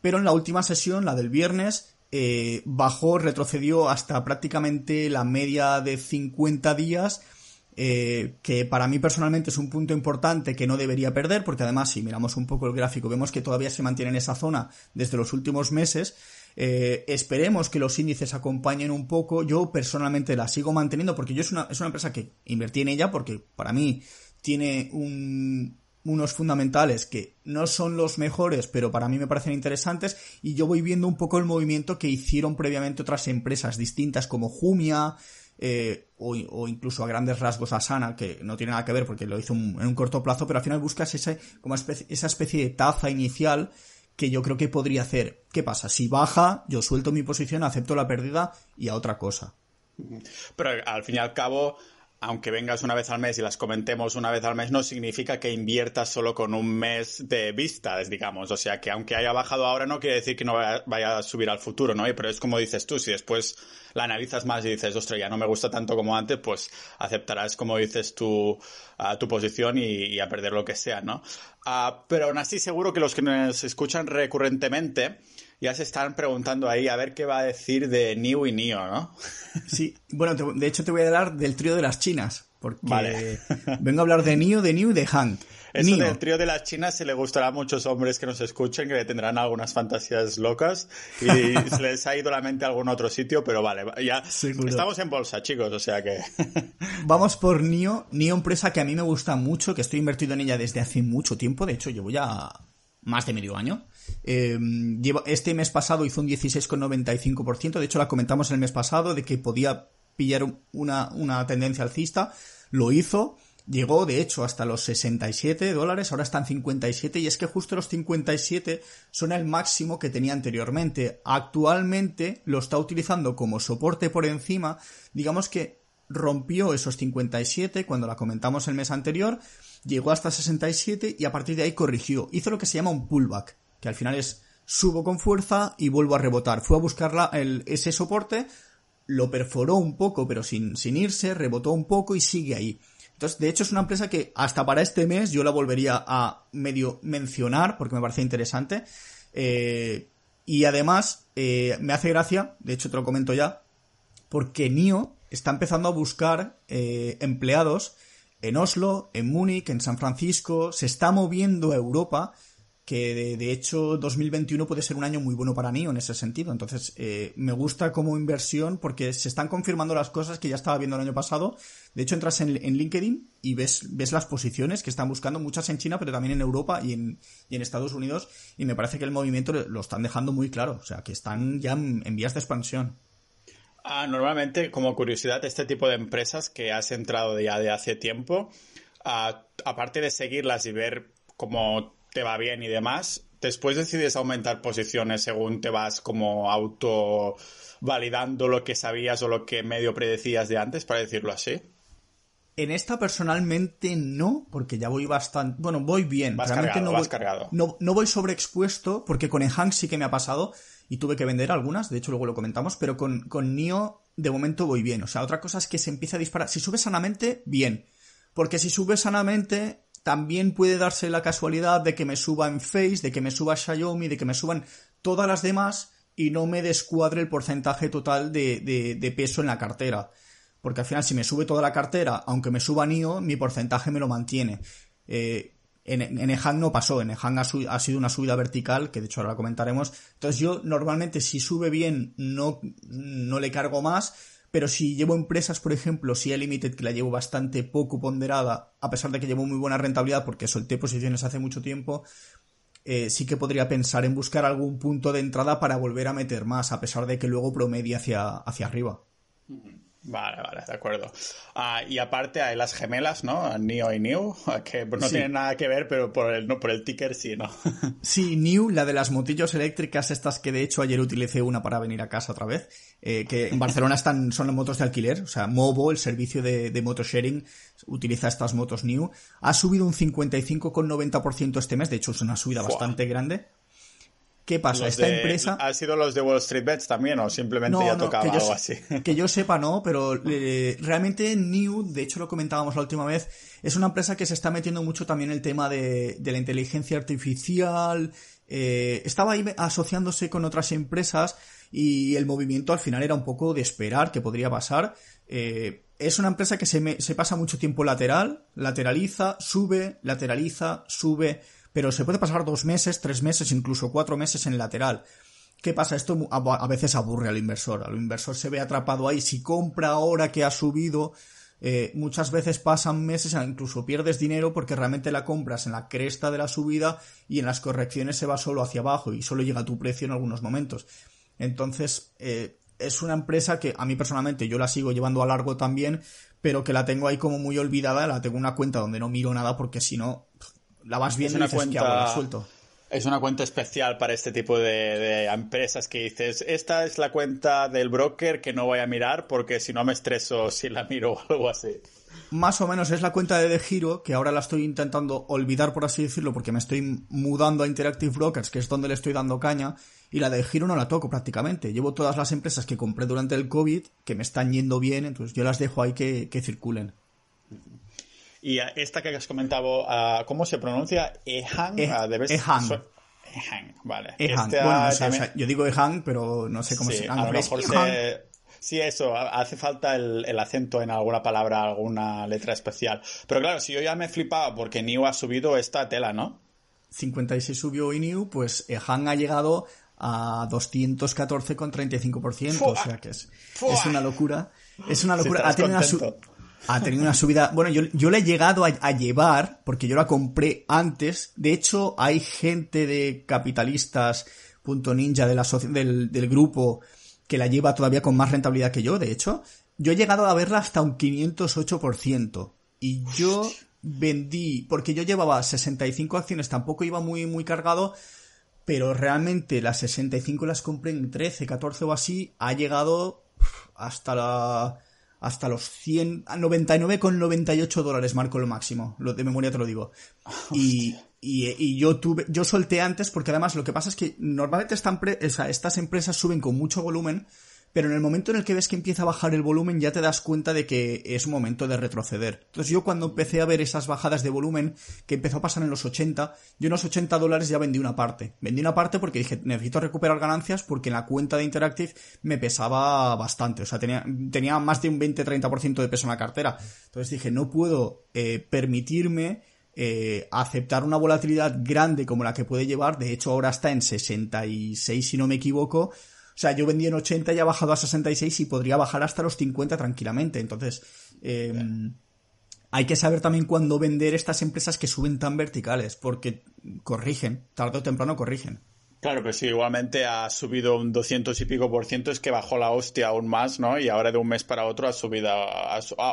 pero en la última sesión, la del viernes, eh, bajó, retrocedió hasta prácticamente la media de 50 días, eh, que para mí personalmente es un punto importante que no debería perder, porque además si miramos un poco el gráfico vemos que todavía se mantiene en esa zona desde los últimos meses, eh, esperemos que los índices acompañen un poco. Yo personalmente la sigo manteniendo porque yo es una, es una empresa que invertí en ella porque para mí tiene unos fundamentales que no son los mejores, pero para mí me parecen interesantes y yo voy viendo un poco el movimiento que hicieron previamente otras empresas distintas como Jumia eh, o, incluso a grandes rasgos Asana, que no tiene nada que ver porque lo hizo en un corto plazo, pero al final buscas esa, como esa especie de taza inicial que yo creo que podría hacer. ¿Qué pasa? Si baja, yo suelto mi posición, acepto la pérdida y a otra cosa. Pero al fin y al cabo, aunque vengas una vez al mes y las comentemos una vez al mes, no significa que inviertas solo con un mes de vista, digamos. O sea, que aunque haya bajado ahora, no quiere decir que no vaya, a subir al futuro, ¿no? Pero es como dices tú, si después la analizas más y dices, ostras, ya no me gusta tanto como antes, pues aceptarás, como dices tú, a tu posición y, a perder lo que sea, ¿no? Ah, pero aún así, seguro que los que nos escuchan recurrentemente, ya se están preguntando ahí a ver qué va a decir de Niu y Nio, ¿no? Sí, bueno, de hecho te voy a hablar del trío de las chinas, porque vengo a hablar de Nio, de Niu y de Han. Eso del trío de las chinas se le gustará a muchos hombres que nos escuchen, que le tendrán algunas fantasías locas y se les ha ido la mente a algún otro sitio, pero vale, ya estamos en bolsa, chicos, o sea que... Vamos por Nio, Nio empresa que a mí me gusta mucho, que estoy invertido en ella desde hace mucho tiempo, de hecho llevo ya más de medio año. Eh, este mes pasado hizo un 16,95%, de hecho la comentamos el mes pasado de que podía pillar una, una tendencia alcista, lo hizo, llegó de hecho hasta los 67 dólares, ahora están 57 y es que justo los 57 son el máximo que tenía anteriormente. Actualmente lo está utilizando como soporte por encima, digamos que rompió esos 57 cuando la comentamos el mes anterior, llegó hasta 67 y a partir de ahí corrigió, hizo lo que se llama un pullback que al final es subo con fuerza y vuelvo a rebotar. Fue a buscar el, ese soporte, lo perforó un poco, pero sin, sin irse, rebotó un poco y sigue ahí. Entonces, de hecho, es una empresa que hasta para este mes yo la volvería a medio mencionar porque me parece interesante. Eh, y además, eh, me hace gracia, de hecho te lo comento ya, porque NIO está empezando a buscar eh, empleados en Oslo, en Múnich, en San Francisco, se está moviendo a Europa que de, hecho 2021 puede ser un año muy bueno para mí en ese sentido. Entonces, eh, me gusta como inversión porque se están confirmando las cosas que ya estaba viendo el año pasado. De hecho, entras en, LinkedIn y ves, ves las posiciones que están buscando, muchas en China, pero también en Europa y en, y en Estados Unidos. Y me parece que el movimiento lo están dejando muy claro. O sea, que están ya en, vías de expansión. Ah, normalmente, como curiosidad, este tipo de empresas que has entrado ya de hace tiempo, ah, aparte de seguirlas y ver cómo te va bien y demás, después decides aumentar posiciones según te vas como auto validando lo que sabías o lo que medio predecías de antes, para decirlo así. En esta personalmente no, porque ya voy bastante. Bueno, voy bien. Vas cargado, no, voy, cargado. No, no, voy sobreexpuesto, porque con Enhank sí que me ha pasado y tuve que vender algunas, de hecho luego lo comentamos, pero con, con Nio de momento voy bien. O sea, otra cosa es que se empieza a disparar. Si sube sanamente, bien Porque si sube sanamente, también puede darse la casualidad de que me suba en Face, de que me suba Xiaomi, de que me suban todas las demás y no me descuadre el porcentaje total de, peso en la cartera. Porque al final, si me sube toda la cartera, aunque me suba NIO, mi porcentaje me lo mantiene. Eh, en, en EHANG no pasó, en EHANG ha, ha, sido una subida vertical, que de hecho ahora comentaremos. Entonces yo normalmente si sube bien no, no le cargo más, pero si llevo empresas, por ejemplo, si hay Limited, que la llevo bastante poco ponderada, a pesar de que llevo muy buena rentabilidad porque solté posiciones hace mucho tiempo, eh, sí que podría pensar en buscar algún punto de entrada para volver a meter más, a pesar de que luego promedie hacia, hacia arriba. Vale, vale, de acuerdo. Ah, y aparte hay las gemelas, ¿no? Neo y New, que no tienen nada que ver, pero por el, no, por el ticker sí, ¿no? sí, New, la de las motillos eléctricas, estas que de hecho ayer utilicé una para venir a casa otra vez, eh, que en Barcelona están, son las motos de alquiler, o sea, Movo, el servicio de, de motosharing, utiliza estas motos New. Ha subido un 55,90% este mes, de hecho es una subida bastante grande. ¿Qué pasa? Esta empresa. ¿Ha sido los de Wall Street Bets también o simplemente ya tocaba algo así? Que yo sepa, no, pero eh, realmente New, de hecho lo comentábamos la última vez, es una empresa que se está metiendo mucho también el tema de, la inteligencia artificial. Eh, estaba ahí asociándose con otras empresas y el movimiento al final era un poco de esperar que podría pasar. Eh, es una empresa que se, se pasa mucho tiempo lateral, lateraliza, sube, lateraliza, sube pero se puede pasar dos meses, tres meses, incluso cuatro meses en lateral. ¿Qué pasa? Esto a veces aburre al inversor. Al inversor se ve atrapado ahí. Si compra ahora que ha subido, eh, muchas veces pasan meses, incluso pierdes dinero porque realmente la compras en la cresta de la subida y en las correcciones se va solo hacia abajo y solo llega a tu precio en algunos momentos. Entonces, eh, es una empresa que a mí personalmente yo la sigo llevando a largo también, pero que la tengo ahí como muy olvidada, la tengo una cuenta donde no miro nada porque si no, la vas viendo es una cuenta, suelto. Es una cuenta especial para este tipo de, empresas que dices, esta es la cuenta del broker que no voy a mirar porque si no me estreso si la miro o algo así. Más o menos es la cuenta de De Giro, que ahora la estoy intentando olvidar, por así decirlo, porque me estoy mudando a Interactive Brokers, que es donde le estoy dando caña, y la de Giro no la toco prácticamente. Llevo todas las empresas que compré durante el COVID, que me están yendo bien, entonces yo las dejo ahí que, que circulen. Y esta que has comentado, ah, ¿cómo se pronuncia? Ehan. E ah, Ehan. Ehan, vale. Ehan. Bueno, yo digo Ehan, pero no sé cómo se llama. A lo mejor Sí, eso, hace falta el, acento en alguna palabra, alguna letra especial. Pero claro, si yo ya me flipaba porque New ha subido esta tela, ¿no? 56 subió y New, pues Ehan ha llegado a 214,35%, o sea que es, es una locura. Es una locura. Ha tenido una, ha tenido una subida. Bueno, yo, yo la he llegado a, llevar porque yo la compré antes. De hecho, hay gente de capitalistas.ninja de la del, del grupo que la lleva todavía con más rentabilidad que yo. De hecho, yo he llegado a verla hasta un 508%. Y yo vendí, porque yo llevaba 65 acciones, tampoco iba muy, muy cargado, pero realmente las 65 las compré en 13, 14 o así, ha llegado hasta la hasta los 100, 99,98 dólares marco lo máximo, lo de memoria te lo digo. Y, y, yo tuve, yo solté antes porque además lo que pasa es que normalmente estas empresas suben con mucho volumen pero en el momento en el que ves que empieza a bajar el volumen ya te das cuenta de que es momento de retroceder. Entonces yo cuando empecé a ver esas bajadas de volumen que empezó a pasar en los 80, yo en los 80 dólares ya vendí una parte. Vendí una parte porque dije necesito recuperar ganancias porque en la cuenta de Interactive me pesaba bastante, o sea tenía, tenía más de un 20-30% de peso en la cartera. Entonces dije no puedo eh, permitirme eh, aceptar una volatilidad grande como la que puede llevar, de hecho ahora está en 66 si no me equivoco, sea, yo vendí en 80 y ha bajado a 66 y podría bajar hasta los 50 tranquilamente. Entonces, em, hay que saber también cuándo vender estas empresas que suben tan verticales, porque corrigen, tarde o temprano corrigen. Claro, pues sí, igualmente ha subido un 200 y pico por ciento, es que bajó la hostia aún más, ¿no? Y ahora de un mes para otro ha subido.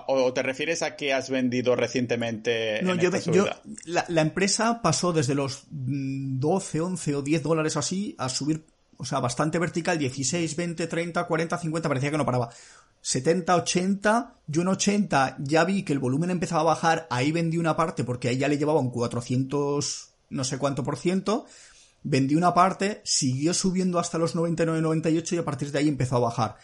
¿O te refieres a que has vendido recientemente? No, yo, yo la, la, empresa pasó desde los 12, 11 o 10 dólares así a subir o sea, bastante vertical, 16, 20, 30, 40, 50, parecía que no paraba. 70, 80, yo en 80 ya vi que el volumen empezaba a bajar, ahí vendí una parte porque ahí ya le llevaba un 400, no sé cuánto por ciento, vendí una parte, siguió subiendo hasta los 99, 98 y a partir de ahí empezó a bajar.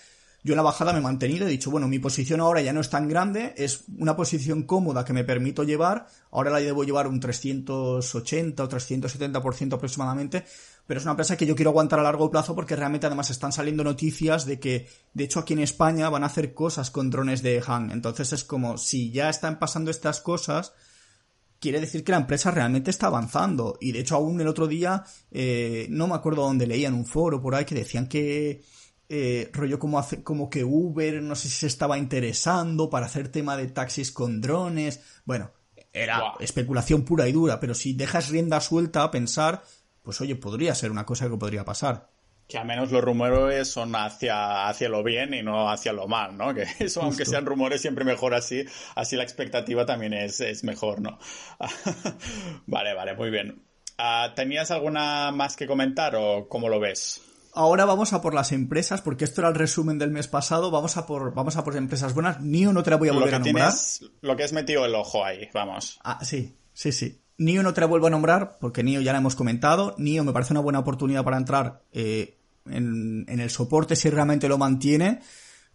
Yo en la bajada me he mantenido, he dicho, bueno, mi posición ahora ya no es tan grande, es una posición cómoda que me permito llevar, ahora la debo llevar un 380 o 370% aproximadamente, pero es una empresa que yo quiero aguantar a largo plazo porque realmente además están saliendo noticias de que, de hecho aquí en España van a hacer cosas con drones de Han, entonces es como si ya están pasando estas cosas, quiere decir que la empresa realmente está avanzando. Y de hecho, aún el otro día, eh, no me acuerdo dónde leía en un foro por ahí que decían que eh, rollo como, hace, como que Uber, no sé si se estaba interesando para hacer tema de taxis con drones. Bueno, era especulación pura y dura, pero si dejas rienda suelta a pensar, pues oye, podría ser una cosa que podría pasar. Que al menos los rumores son hacia, hacia lo bien y no hacia lo mal, ¿no? Que eso, aunque sean rumores, siempre mejor así. Así la expectativa también es, es mejor, ¿no? vale, vale, muy bien. Ah, ¿Tenías alguna más que comentar o cómo lo ves? Ahora vamos a por las empresas, porque esto era el resumen del mes pasado. Vamos a por, vamos a por empresas buenas. NIO no te la voy a volver a nombrar. lo que has metido el ojo ahí, vamos. Ah, sí, sí, sí. NIO no te la vuelvo a nombrar, porque NIO ya la hemos comentado. NIO me parece una buena oportunidad para entrar eh, en, el soporte si realmente lo mantiene,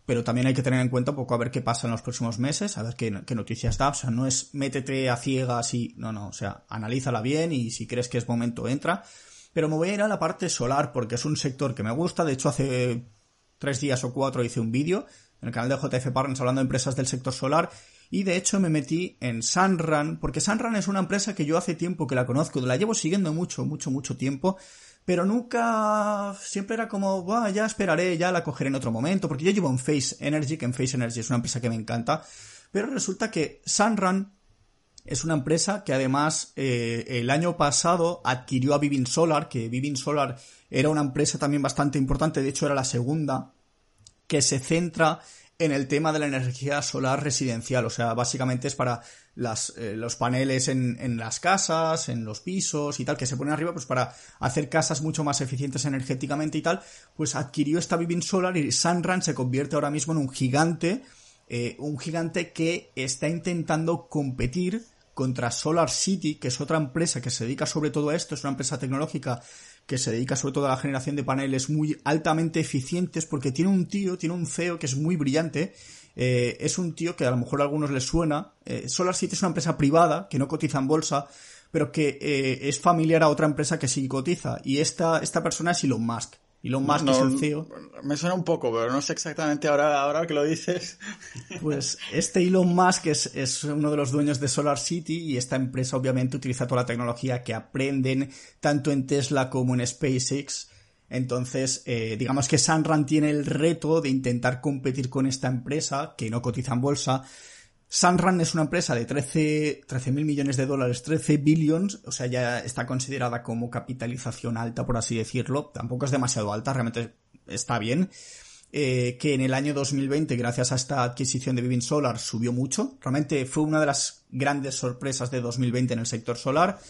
pero también hay que tener en cuenta un poco a ver qué pasa en los próximos meses, a ver qué, noticias da. O sea, no es métete a ciegas y. No, no, o sea, analízala bien y si crees que es momento, entra. Pero me voy a ir a la parte solar porque es un sector que me gusta. De hecho, hace tres días o cuatro hice un vídeo en el canal de JF Partners hablando de empresas del sector solar y de hecho me metí en Sunrun porque Sunrun es una empresa que yo hace tiempo que la conozco, la llevo siguiendo mucho, mucho, mucho tiempo pero nunca, siempre era como, va, ya esperaré, ya la cogeré en otro momento, porque yo llevo en Face Energy, que en Face Energy es una empresa que me encanta, pero resulta que Sunrun es una empresa que además eh, el año pasado adquirió a Vivin Solar, que Vivin Solar era una empresa también bastante importante, de hecho era la segunda, que se centra en el tema de la energía solar residencial. O sea, básicamente es para las, eh, los paneles en, en, las casas, en los pisos y tal, que se ponen arriba, pues para hacer casas mucho más eficientes energéticamente y tal, pues adquirió esta Vivin Solar y Sunrun se convierte ahora mismo en un gigante, eh, un gigante que está intentando competir contra Solar City, que es otra empresa que se dedica sobre todo a esto, es una empresa tecnológica que se dedica sobre todo a la generación de paneles muy altamente eficientes porque tiene un tío, tiene un CEO que es muy brillante. Eh, es un tío que a lo mejor a algunos les suena. Eh, SolarCity es una empresa privada que no cotiza en bolsa, pero que eh, es familiar a otra empresa que sí cotiza. Y esta, esta persona es Elon Musk. Elon Musk es el CEO. Me suena un poco, pero no sé exactamente ahora, ahora que lo dices. Pues este Elon Musk es, es, uno de los dueños de Solar City y esta empresa obviamente utiliza toda la tecnología que aprenden tanto en Tesla como en SpaceX. Entonces, eh, digamos que Sunrun tiene el reto de intentar competir con esta empresa que no cotiza en bolsa Sunrun es una empresa de 13 mil millones de dólares, 13 billions, o sea, ya está considerada como capitalización alta, por así decirlo. Tampoco es demasiado alta, realmente está bien. Eh, que en el año 2020, gracias a esta adquisición de Vivint Solar, subió mucho. Realmente fue una de las grandes sorpresas de 2020 en el sector solar.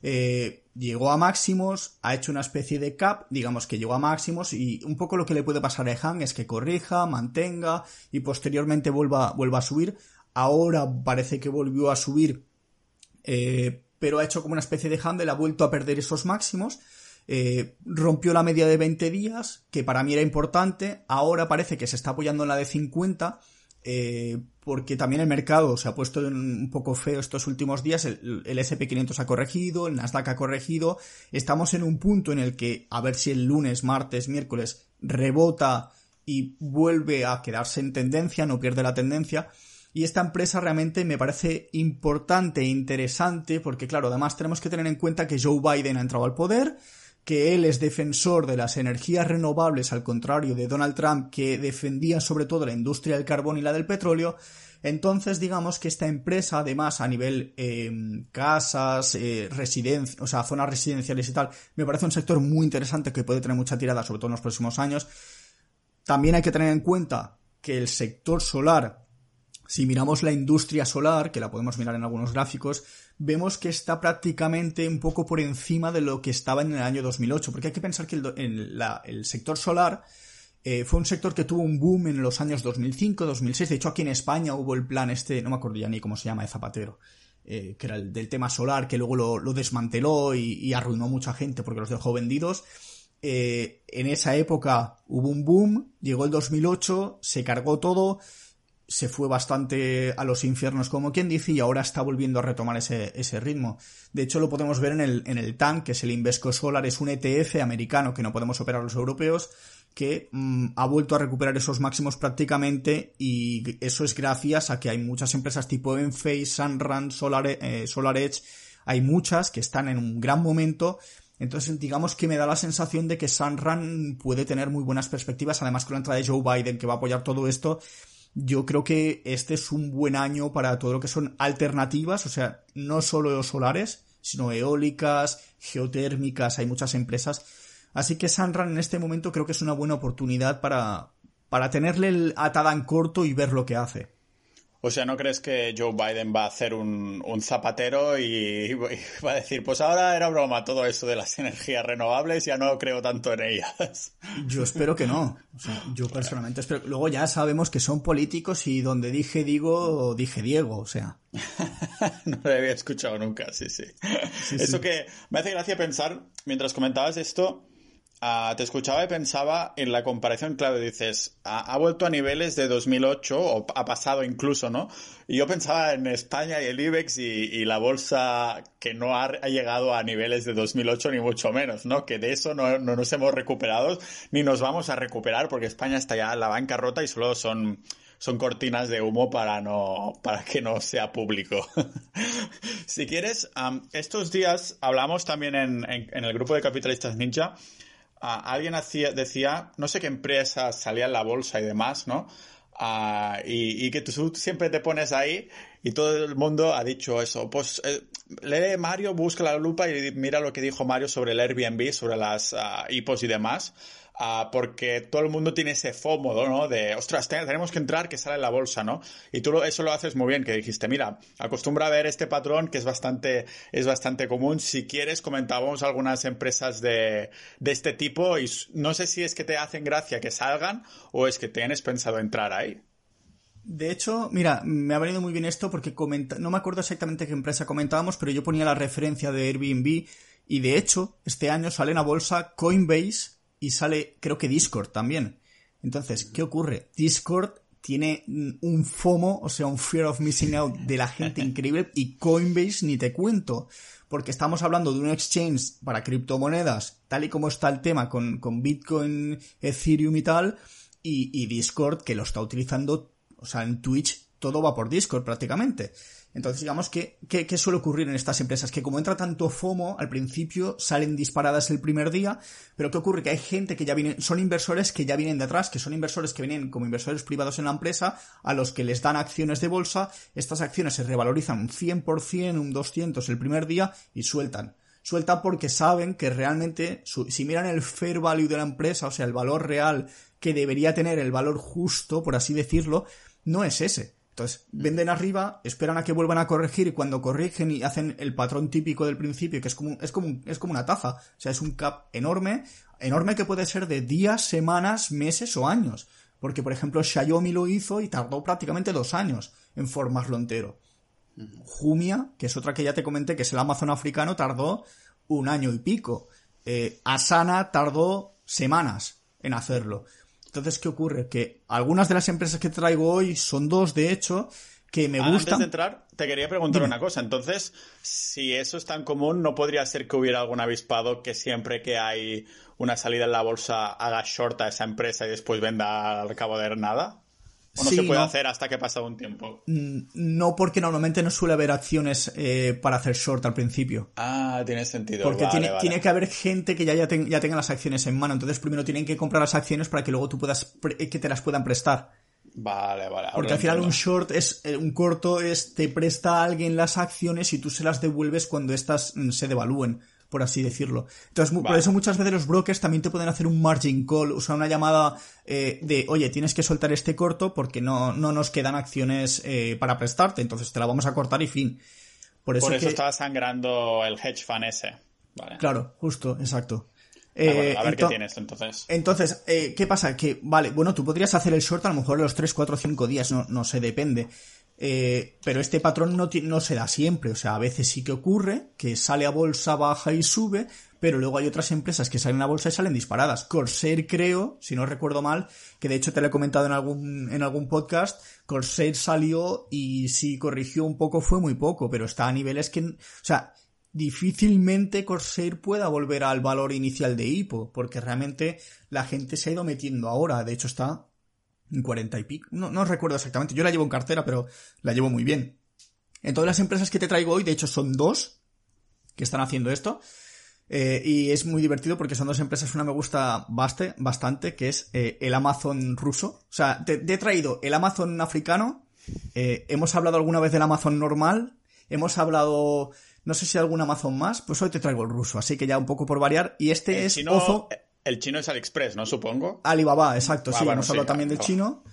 Eh, llegó a máximos, ha hecho una especie de cap, digamos que llegó a máximos y un poco lo que le puede pasar a Han es que corrija, mantenga y posteriormente vuelva, vuelva a subir ahora parece que volvió a subir, eh, pero ha hecho como una especie de handle, ha vuelto a perder esos máximos, eh, rompió la media de 20 días, que para mí era importante, ahora parece que se está apoyando en la de 50, eh, porque también el mercado se ha puesto un poco feo estos últimos días, el, el SP500 ha corregido, el Nasdaq ha corregido, estamos en un punto en el que a ver si el lunes, martes, miércoles rebota y vuelve a quedarse en tendencia, no pierde la tendencia, y esta empresa realmente me parece importante e interesante porque, claro, además tenemos que tener en cuenta que Joe Biden ha entrado al poder, que él es defensor de las energías renovables, al contrario de Donald Trump, que defendía sobre todo la industria del carbón y la del petróleo. Entonces, digamos que esta empresa, además, a nivel em, casas, eh, residencias, o sea, zonas residenciales y tal, me parece un sector muy interesante que puede tener mucha tirada, sobre todo en los próximos años. También hay que tener en cuenta que el sector solar si miramos la industria solar, que la podemos mirar en algunos gráficos, vemos que está prácticamente un poco por encima de lo que estaba en el año 2008, porque hay que pensar que el, sector solar eh, fue un sector que tuvo un boom en los años 2005, 2006, de hecho aquí en España hubo el plan este, no me acuerdo ya ni cómo se llama, de Zapatero, eh, que era el del tema solar, que luego lo, desmanteló y, arruinó mucha gente porque los dejó vendidos. Eh, en esa época hubo un boom, llegó el 2008, se cargó todo, se fue bastante a los infiernos, como quien dice, y ahora está volviendo a retomar ese, ese ritmo. De hecho, lo podemos ver en el, en el TAN, que es el Invesco Solar, es un ETF americano que no podemos operar los europeos, que mm, ha vuelto a recuperar esos máximos prácticamente y eso es gracias a que hay muchas empresas tipo Enphase, Sunrun, Solar, eh, SolarEdge, hay muchas que están en un gran momento entonces, digamos que me da la sensación de que Sunrun puede tener muy buenas perspectivas, además con la entrada de Joe Biden que va a apoyar todo esto, yo creo que este es un buen año para todo lo que son alternativas, o sea, no solo solares, sino eólicas, geotérmicas, hay muchas empresas. Así que Sunrun en este momento creo que es una buena oportunidad para, para tenerle el atada en corto y ver lo que hace. O sea, ¿no crees que Joe Biden va a hacer un, zapatero y, va a decir, pues ahora era broma todo eso de las energías renovables, ya no creo tanto en ellas? Yo espero que no. O sea, yo personalmente espero. Luego ya sabemos que son políticos y donde dije digo, dije Diego, o sea. no lo había escuchado nunca, sí, sí. eso que me hace gracia pensar, mientras comentabas esto, Ah, te escuchaba y pensaba en la comparación, claro, dices, ha, vuelto a niveles de 2008 o ha pasado incluso, ¿no? Y yo pensaba en España y el IBEX y, la bolsa que no ha, llegado a niveles de 2008 ni mucho menos, ¿no? Que de eso no, nos hemos recuperado ni nos vamos a recuperar porque España está ya en la bancarrota y solo son son cortinas de humo para no para que no sea público. si quieres, estos días hablamos también en, en, el grupo de capitalistas ninja alguien hacía, decía, no sé qué empresa salía en la bolsa y demás, ¿no? y, que tú siempre te pones ahí y todo el mundo ha dicho eso. Pues eh, lee Mario, busca la lupa y mira lo que dijo Mario sobre el Airbnb, sobre las hipos y demás. Ah, porque todo el mundo tiene ese FOMO, ¿no? De, ostras, tenemos que entrar que sale en la bolsa, ¿no? Y tú eso lo haces muy bien, que dijiste, mira, acostumbra a ver este patrón que es bastante, es bastante común. Si quieres, comentábamos algunas empresas de, de este tipo y no sé si es que te hacen gracia que salgan o es que tienes pensado entrar ahí. De hecho, mira, me ha venido muy bien esto porque no me acuerdo exactamente qué empresa comentábamos, pero yo ponía la referencia de Airbnb y de hecho, este año sale en la bolsa Coinbase y sale, creo que Discord también. Entonces, ¿qué ocurre? Discord tiene un FOMO, o sea, un Fear of Missing Out de la gente increíble y Coinbase ni te cuento, porque estamos hablando de un exchange para criptomonedas, tal y como está el tema con, con Bitcoin, Ethereum y tal, y, y Discord que lo está utilizando, o sea, en Twitch todo va por Discord prácticamente. Entonces, digamos que, ¿qué, suele ocurrir en estas empresas? Que como entra tanto FOMO, al principio salen disparadas el primer día, pero ¿qué ocurre? Que hay gente que ya viene, son inversores que ya vienen de atrás, que son inversores que vienen como inversores privados en la empresa, a los que les dan acciones de bolsa, estas acciones se revalorizan un 100%, un 200% el primer día y sueltan. Sueltan porque saben que realmente, si miran el fair value de la empresa, o sea, el valor real que debería tener, el valor justo, por así decirlo, no es ese entonces, venden arriba, esperan a que vuelvan a corregir y cuando corrigen y hacen el patrón típico del principio, que es como, es como, es como una taza. O sea, es un cap enorme, enorme que puede ser de días, semanas, meses o años. Porque, por ejemplo, Xiaomi lo hizo y tardó prácticamente dos años en formarlo entero. Jumia, que es otra que ya te comenté, que es el Amazon africano, tardó un año y pico. Eh, Asana tardó semanas en hacerlo. Entonces, ¿qué ocurre? Que algunas de las empresas que traigo hoy son dos, de hecho, que me gustan. Antes de entrar, te quería preguntar una cosa. Entonces, si eso es tan común, ¿no podría ser que hubiera algún avispado que siempre que hay una salida en la bolsa haga short a esa empresa y después venda al cabo de nada? ¿O no se puede hacer hasta que ha pasado un tiempo? Mm, no, porque normalmente no suele haber acciones eh, para hacer short al principio. Ah, tiene sentido. Porque tiene, tiene, que haber gente que ya, ya, tenga las acciones en mano. Entonces primero tienen que comprar las acciones para que luego tú puedas, que te las puedan prestar. Vale, vale. Porque al final un short es, eh, un corto es, te presta a alguien las acciones y tú se las devuelves cuando estas mm, se devalúen por así decirlo. Entonces, por eso muchas veces los brokers también te pueden hacer un margin call, o sea, una llamada eh, de, oye, tienes que soltar este corto porque no, no nos quedan acciones eh, para prestarte, entonces te la vamos a cortar y fin. Por eso, estaba sangrando el hedge fund ese. Claro, justo, exacto. a ver eh, qué tienes entonces. Entonces, ¿qué pasa? Que, vale, bueno, tú podrías hacer el short a lo mejor los 3, 4, 5 días, no, no sé, depende. Eh, pero este patrón no, no se da siempre, o sea, a veces sí que ocurre, que sale a bolsa, baja y sube, pero luego hay otras empresas que salen a bolsa y salen disparadas. Corsair creo, si no recuerdo mal, que de hecho te lo he comentado en algún, en algún podcast, Corsair salió y si corrigió un poco fue muy poco, pero está a niveles que, o sea, difícilmente Corsair pueda volver al valor inicial de Hippo, porque realmente la gente se ha ido metiendo ahora, de hecho está 40 y pico, no, no recuerdo exactamente, yo la llevo en cartera, pero la llevo muy bien. En todas las empresas que te traigo hoy, de hecho son dos que están haciendo esto, eh, y es muy divertido porque son dos empresas, una me gusta baste, bastante, que es eh, el Amazon ruso. O sea, te, he traído el Amazon africano, eh, hemos hablado alguna vez del Amazon normal, hemos hablado no sé si algún Amazon más, pues hoy te traigo el ruso, así que ya un poco por variar. Y este es Ozo. El chino es AliExpress, ¿no? Supongo. Alibaba, exacto, ah, sí, hemos hablado también del chino.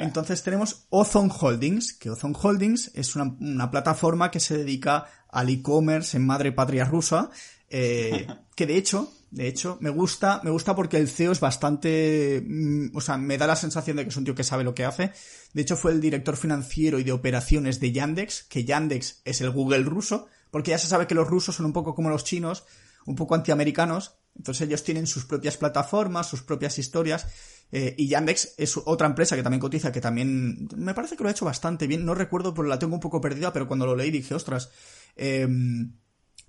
Entonces tenemos Ozone Holdings, que Ozone Holdings es una, plataforma que se dedica al e-commerce en madre patria rusa, eh, que de hecho, de hecho, me gusta, me gusta porque el CEO es bastante, mm, o sea, me da la sensación de que es un tío que sabe lo que hace. De hecho, fue el director financiero y de operaciones de Yandex, que Yandex es el Google ruso, porque ya se sabe que los rusos son un poco como los chinos, un poco antiamericanos, entonces ellos tienen sus propias plataformas, sus propias historias, eh, y Yandex es otra empresa que también cotiza, que también me parece que lo ha hecho bastante bien, no recuerdo porque la tengo un poco perdida, pero cuando lo leí dije, ostras, em,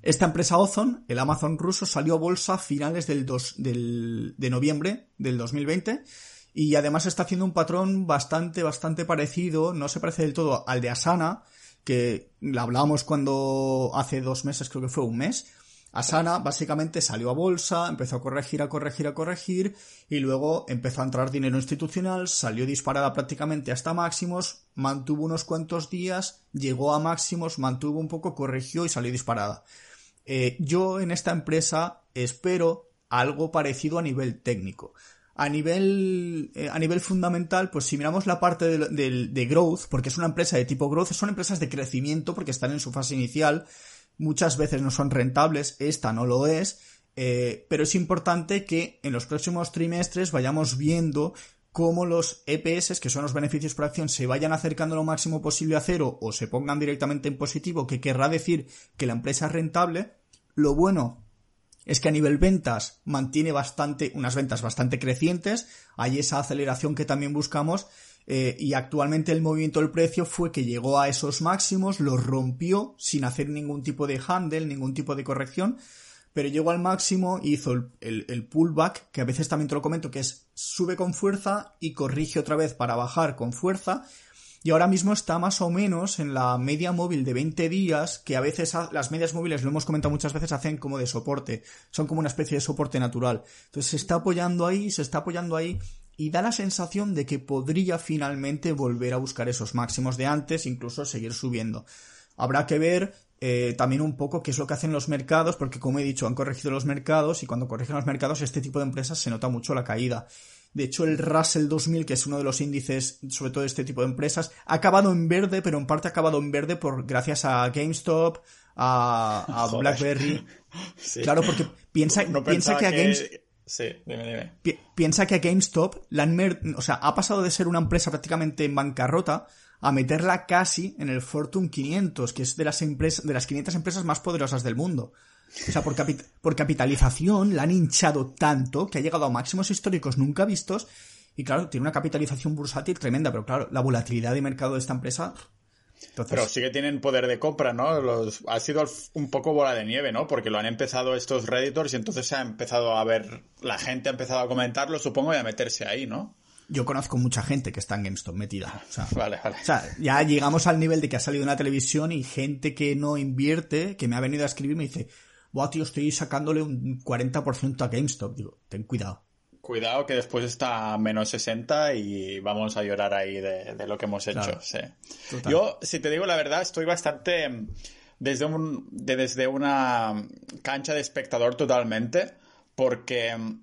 esta empresa Ozon, el Amazon ruso, salió a bolsa a finales del, dos, del de noviembre del 2020 y además está haciendo un patrón bastante, bastante parecido, no se parece del todo al de Asana, que la hablábamos cuando hace dos meses, creo que fue un mes. Asana básicamente salió a bolsa, empezó a corregir, a corregir, a corregir y luego empezó a entrar dinero institucional, salió disparada prácticamente hasta máximos, mantuvo unos cuantos días, llegó a máximos, mantuvo un poco, corrigió y salió disparada. Eh, yo en esta empresa espero algo parecido a nivel técnico. A nivel, eh, a nivel fundamental, pues si miramos la parte de, growth, porque es una empresa de tipo growth, son empresas de crecimiento porque están en su fase inicial, muchas veces no son rentables, esta no lo es, eh, pero es importante que en los próximos trimestres vayamos viendo cómo los EPS, que son los beneficios por acción, se vayan acercando lo máximo posible a cero o se pongan directamente en positivo, que querrá decir que la empresa es rentable. Lo bueno es que a nivel ventas mantiene bastante, unas ventas bastante crecientes, hay esa aceleración que también buscamos eh, y actualmente el movimiento del precio fue que llegó a esos máximos, los rompió sin hacer ningún tipo de handle, ningún tipo de corrección, pero llegó al máximo y hizo el, el, pullback, que a veces también te lo comento, que es sube con fuerza y corrige otra vez para bajar con fuerza, y ahora mismo está más o menos en la media móvil de 20 días, que a veces las medias móviles, lo hemos comentado muchas veces, hacen como de soporte, son como una especie de soporte natural. Entonces se está apoyando ahí, se está apoyando ahí y da la sensación de que podría finalmente volver a buscar esos máximos de antes, incluso seguir subiendo. Habrá que ver eh, también un poco qué es lo que hacen los mercados, porque como he dicho, han corregido los mercados y cuando corrigen los mercados este tipo de empresas se nota mucho la caída. De hecho, el Russell 2000, que es uno de los índices, sobre todo de este tipo de empresas, ha acabado en verde, pero en parte ha acabado en verde por gracias a GameStop, a, BlackBerry. Claro, porque piensa, piensa que a GameStop... Sí, dime, dime. piensa que a GameStop, la o sea, ha pasado de ser una empresa prácticamente en bancarrota a meterla casi en el Fortune 500, que es de las empresas, de las 500 empresas más poderosas del mundo. O sea, por, por capitalización la han hinchado tanto que ha llegado a máximos históricos nunca vistos. Y claro, tiene una capitalización bursátil tremenda, pero claro, la volatilidad de mercado de esta empresa Pero sí que tienen poder de compra, ¿no? Los, ha sido un poco bola de nieve, ¿no? Porque lo han empezado estos Redditors y entonces se ha empezado a ver, la gente ha empezado a comentarlo, supongo, y a meterse ahí, ¿no? Yo conozco mucha gente que está en GameStop metida. O sea, vale, vale. O sea, ya llegamos al nivel de que ha salido una televisión y gente que no invierte, que me ha venido a escribir, me dice, Buah, tío, estoy sacándole un 40% a GameStop. Digo, ten cuidado. Cuidado que después está a menos 60 y vamos a llorar ahí de, lo que hemos hecho. Sí. Yo, si te digo la verdad, estoy bastante mm, desde, un, desde una cancha de espectador totalmente, porque mm,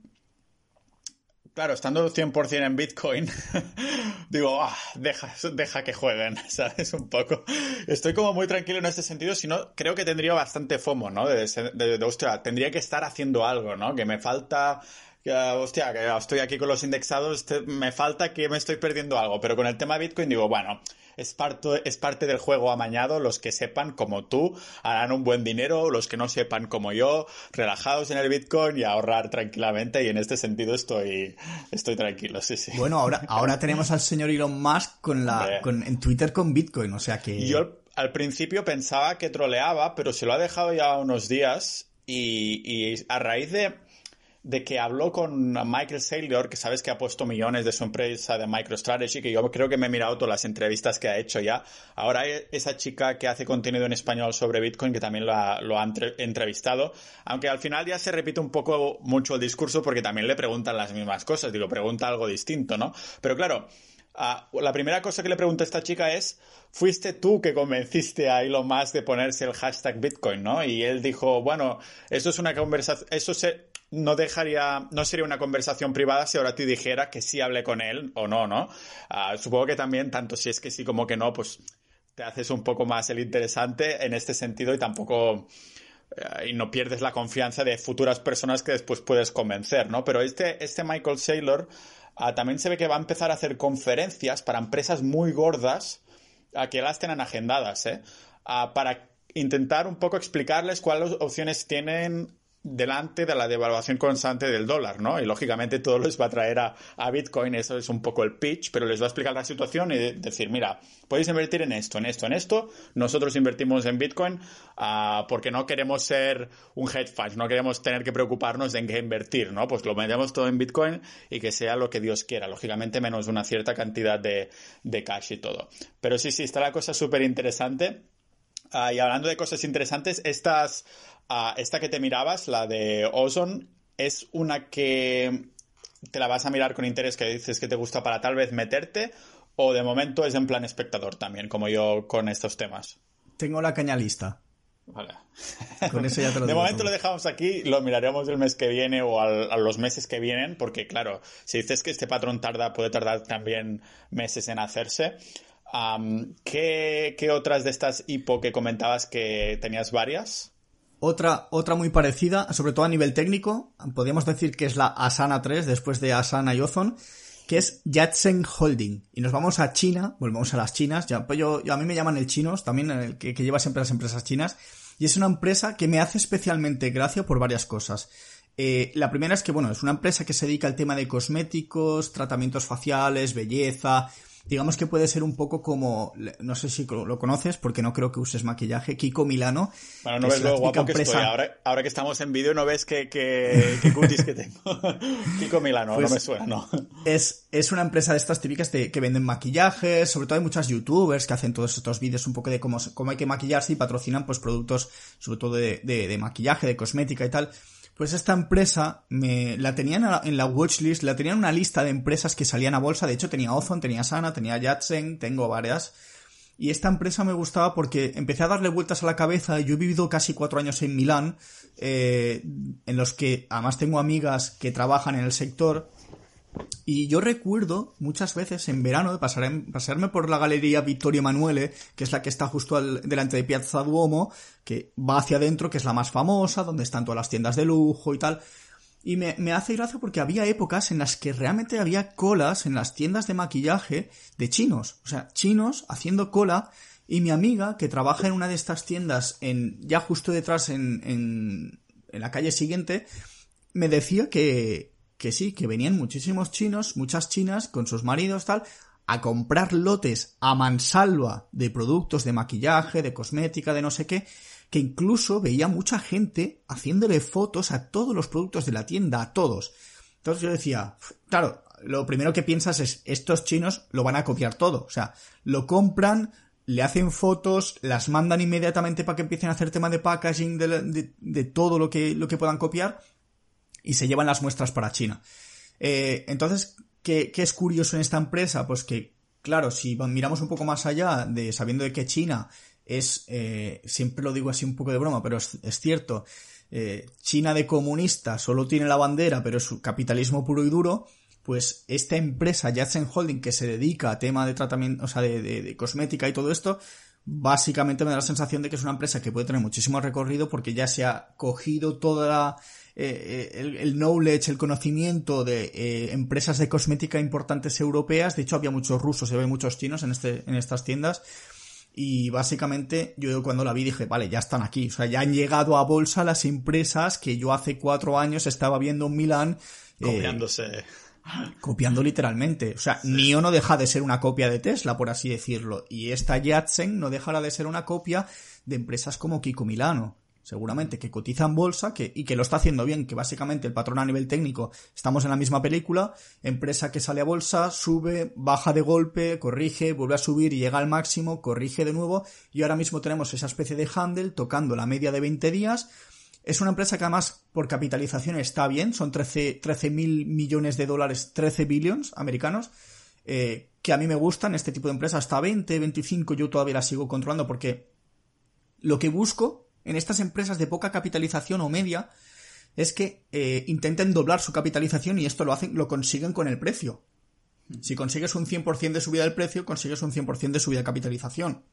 Claro, estando 100% en Bitcoin, digo, ah, deja, deja que jueguen, ¿sabes? Un poco. Estoy como muy tranquilo en este sentido, si no, creo que tendría bastante FOMO, ¿no? De, de, tendría que estar haciendo algo, ¿no? Que me falta, hostia, que estoy aquí con los indexados, me falta que me estoy perdiendo algo, pero con el tema Bitcoin digo, bueno, es parte, es parte del juego amañado. Los que sepan, como tú, harán un buen dinero. Los que no sepan, como yo, relajados en el Bitcoin y ahorrar tranquilamente. Y en este sentido estoy, estoy tranquilo, sí, sí. Bueno, ahora, ahora tenemos al señor Elon Musk con la, con, en Twitter con Bitcoin, o sea que... Yo al principio pensaba que troleaba, pero se lo ha dejado ya unos días y, y a raíz de de que habló con Michael Saylor, que sabes que ha puesto millones de su empresa de MicroStrategy, que yo creo que me he mirado todas las entrevistas que ha hecho ya. Ahora esa chica que hace contenido en español sobre Bitcoin, que también lo ha, entrevistado, aunque al final ya se repite un poco mucho el discurso porque también le preguntan las mismas cosas, digo, pregunta algo distinto, ¿no? Pero claro, Uh, la primera cosa que le pregunto a esta chica es, ¿fuiste tú que convenciste a Elon Musk de ponerse el hashtag Bitcoin, no? Y él dijo, bueno, eso es una conversación, eso se, no dejaría, no sería una conversación privada si ahora te dijera que sí hablé con él o no, ¿no? Ah, supongo que también, tanto si es que sí como que no, pues te haces un poco más el interesante en este sentido y tampoco eh, y no pierdes la confianza de futuras personas que después puedes convencer, ¿no? Pero este, este Michael Saylor ah, también se ve que va a empezar a hacer conferencias para empresas muy gordas a que las tengan agendadas, ¿eh? Ah, para intentar un poco explicarles cuáles opciones tienen delante de la devaluación constante del dólar, ¿no? Y lógicamente todo les va a traer a, Bitcoin, eso es un poco el pitch, pero les va a explicar la situación y decir, mira, podéis invertir en esto, en esto, en esto, nosotros invertimos en Bitcoin uh, porque no queremos ser un hedge fund, no queremos tener que preocuparnos de en qué invertir, ¿no? Pues lo metemos todo en Bitcoin y que sea lo que Dios quiera, lógicamente menos una cierta cantidad de, de cash y todo. Pero sí, sí, está la cosa súper interesante. Uh, y hablando de cosas interesantes, estas esta que te mirabas, la de Ozone, es una que te la vas a mirar con interés, que dices que te gusta para tal vez meterte, o de momento es en plan espectador también, como yo con estos temas. Tengo la caña lista. Vale. Con eso ya te lo De momento lo dejamos aquí, lo miraremos el mes que viene o a los meses que vienen, porque claro, si dices que este patrón tarda, puede tardar también meses en hacerse. ¿Qué, ¿Qué otras de estas hipo que comentabas que tenías varias? Otra, otra muy parecida, sobre todo a nivel técnico, podríamos decir que es la Asana 3, después de Asana y Ozone, que es Yatsen Holding. Y nos vamos a China, volvemos a las chinas, ya, pues yo, a mí me llaman el chinos, también el que, lleva siempre las empresas chinas, y es una empresa que me hace especialmente gracia por varias cosas. Eh, la primera es que, bueno, es una empresa que se dedica al tema de cosméticos, tratamientos faciales, belleza, digamos que puede ser un poco como, no sé si lo conoces, porque no creo que uses maquillaje, Kiko Milano. Bueno, no ves lo guapo que estoy. Ahora, ahora, que estamos en vídeo no ves qué que, que, cutis que tengo. Kiko Milano, no pues me suena, no. Es, es una empresa de estas típicas de, que venden maquillajes, sobre todo hay muchas youtubers que hacen todos estos vídeos un poco de cómo, cómo hay que maquillarse y patrocinan pues productos, sobre todo de, de, de maquillaje, de cosmética y tal. Pues esta empresa me la tenían en la watchlist, la tenían en una lista de empresas que salían a bolsa. De hecho, tenía Ozone, tenía Sana, tenía Yatsen, tengo varias. Y esta empresa me gustaba porque empecé a darle vueltas a la cabeza. Yo he vivido casi cuatro años en Milán, eh, en los que además tengo amigas que trabajan en el sector y yo recuerdo muchas veces en verano de pasarme por la galería Vittorio Emanuele, que es la que está justo delante de Piazza Duomo, que va hacia adentro, que es la más famosa, donde están todas las tiendas de lujo y tal. Y me, me, hace gracia porque había épocas en las que realmente había colas en las tiendas de maquillaje de chinos. O sea, chinos haciendo cola. Y mi amiga, que trabaja en una de estas tiendas en, ya justo detrás en, en la calle siguiente, me decía que, que sí, que venían muchísimos chinos, muchas chinas con sus maridos tal, a comprar lotes a mansalva de productos de maquillaje, de cosmética, de no sé qué, que incluso veía mucha gente haciéndole fotos a todos los productos de la tienda, a todos. Entonces yo decía, claro, lo primero que piensas es, estos chinos lo van a copiar todo, o sea, lo compran, le hacen fotos, las mandan inmediatamente para que empiecen a hacer tema de packaging de, de todo lo que, lo que puedan copiar y se llevan las muestras para China. Eh, entonces, ¿qué, es curioso en esta empresa? Pues que, claro, si miramos un poco más allá de sabiendo de que China es, eh, siempre lo digo así un poco de broma, pero es, cierto, eh, China de comunista solo tiene la bandera, pero es capitalismo puro y duro, pues esta empresa, Yatsen Holding, que se dedica a tema de tratamiento, o sea, de, de, cosmética y todo esto, básicamente me da la sensación de que es una empresa que puede tener muchísimo recorrido porque ya se ha cogido toda eh, eh, el, knowledge, el conocimiento de eh, empresas de cosmética importantes europeas. De hecho, había muchos rusos y había muchos chinos en, este, en estas tiendas. Y básicamente yo cuando la vi dije, vale, ya están aquí. O sea, ya han llegado a bolsa las empresas que yo hace cuatro años estaba viendo en Milán. Copiándose. copiando literalmente. O sea, NIO no deja de ser una copia de Tesla, por así decirlo. Y esta Yatsen no dejará de ser una copia de empresas como Kiko Milano. Seguramente que cotiza en bolsa que, y que lo está haciendo bien, que básicamente el patrón a nivel técnico, estamos en la misma película, empresa que sale a bolsa, sube, baja de golpe, corrige, vuelve a subir y llega al máximo, corrige de nuevo, y ahora mismo tenemos esa especie de handle tocando la media de 20 días, es una empresa que además por capitalización está bien, son 13 mil millones de dólares, 13 billions americanos, eh, que a mí me gustan, este tipo de empresas, hasta 20, 25 yo todavía las sigo controlando porque lo que busco en estas empresas de poca capitalización o media es que eh, intenten doblar su capitalización y esto lo hacen, lo consiguen con el precio. Si consigues un 100% de subida del precio, consigues un 100% de subida de capitalización.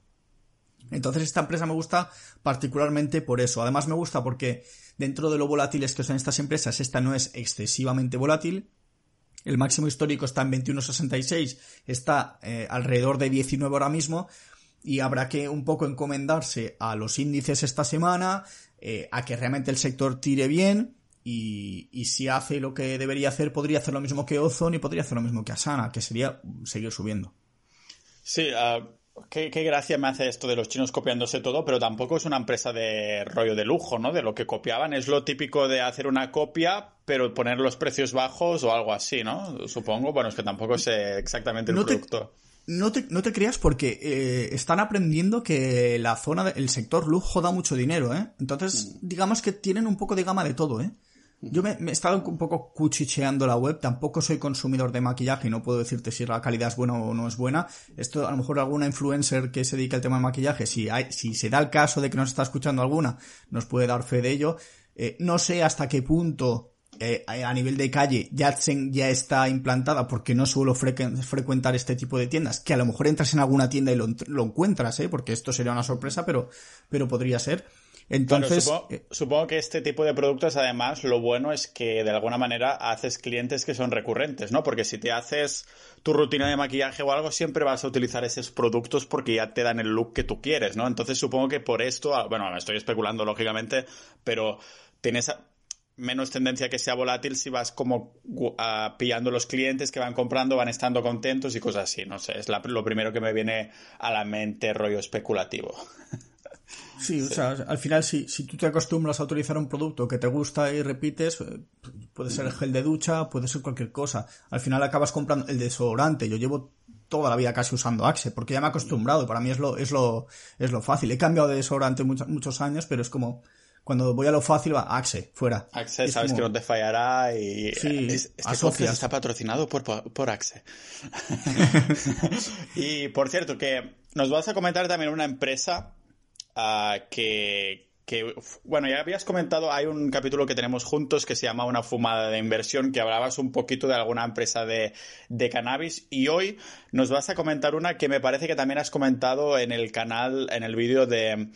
Entonces esta empresa me gusta particularmente por eso. Además me gusta porque dentro de lo volátiles que son estas empresas, esta no es excesivamente volátil. El máximo histórico está en 21.66, está eh, alrededor de 19 ahora mismo y habrá que un poco encomendarse a los índices esta semana, eh, a que realmente el sector tire bien y, y, si hace lo que debería hacer, podría hacer lo mismo que Ozone y podría hacer lo mismo que Asana, que sería seguir subiendo. Sí, uh, Qué, gracia me hace esto de los chinos copiándose todo, pero tampoco es una empresa de rollo de lujo, ¿no? De lo que copiaban. Es lo típico de hacer una copia, pero poner los precios bajos o algo así, ¿no? Supongo. Bueno, es que tampoco sé exactamente el producto. No, te, no te creas porque eh, están aprendiendo que la zona, el sector lujo da mucho dinero, ¿eh? Entonces, mm. digamos que tienen un poco de gama de todo, ¿eh? Yo me, he estado un poco cuchicheando la web, tampoco soy consumidor de maquillaje y no puedo decirte si la calidad es buena o no es buena. Esto a lo mejor alguna influencer que se dedica al tema de maquillaje, si, hay, si se da el caso de que nos está escuchando alguna, nos puede dar fe de ello. Eh, no sé hasta qué punto eh, a nivel de calle Yatsen ya está implantada porque no suelo frecuentar este tipo de tiendas, que a lo mejor entras en alguna tienda y lo, lo encuentras, ¿eh? porque esto sería una sorpresa, pero, pero podría ser. Entonces, eh, supongo, que este tipo de productos, además, lo bueno es que de alguna manera haces clientes que son recurrentes, ¿no? Porque si te haces tu rutina de maquillaje o algo, siempre vas a utilizar esos productos porque ya te dan el look que tú quieres, ¿no? Entonces supongo que por esto, ah, bueno, me estoy especulando lógicamente, pero tienes menos tendencia que sea volátil si vas como uh, pillando los clientes que van comprando, van estando contentos y cosas así. No sé, es lo primero que me viene a la mente rollo especulativo. Sí, o sea, al final si, si tú te acostumbras a utilizar un producto que te gusta y repites, eh, puede ser el gel de ducha, puede ser cualquier cosa. Al final acabas comprando el desodorante. Yo llevo toda la vida casi usando Axe, porque ya me he acostumbrado, para mí es lo, es lo, es lo fácil. He cambiado de desodorante muchos, muchos años, pero es como, cuando voy a lo fácil, va Axe, fuera. Axe, sabes que no te fallará y sí, este está patrocinado por, por Axe. y por cierto, que nos vas a comentar también una empresa que, que, bueno, ya habías comentado, hay un capítulo que tenemos juntos que se llama Una fumada de inversión, que hablabas un poquito de alguna empresa de, de cannabis y hoy nos vas a comentar una que me parece que también has comentado en el canal, en el vídeo de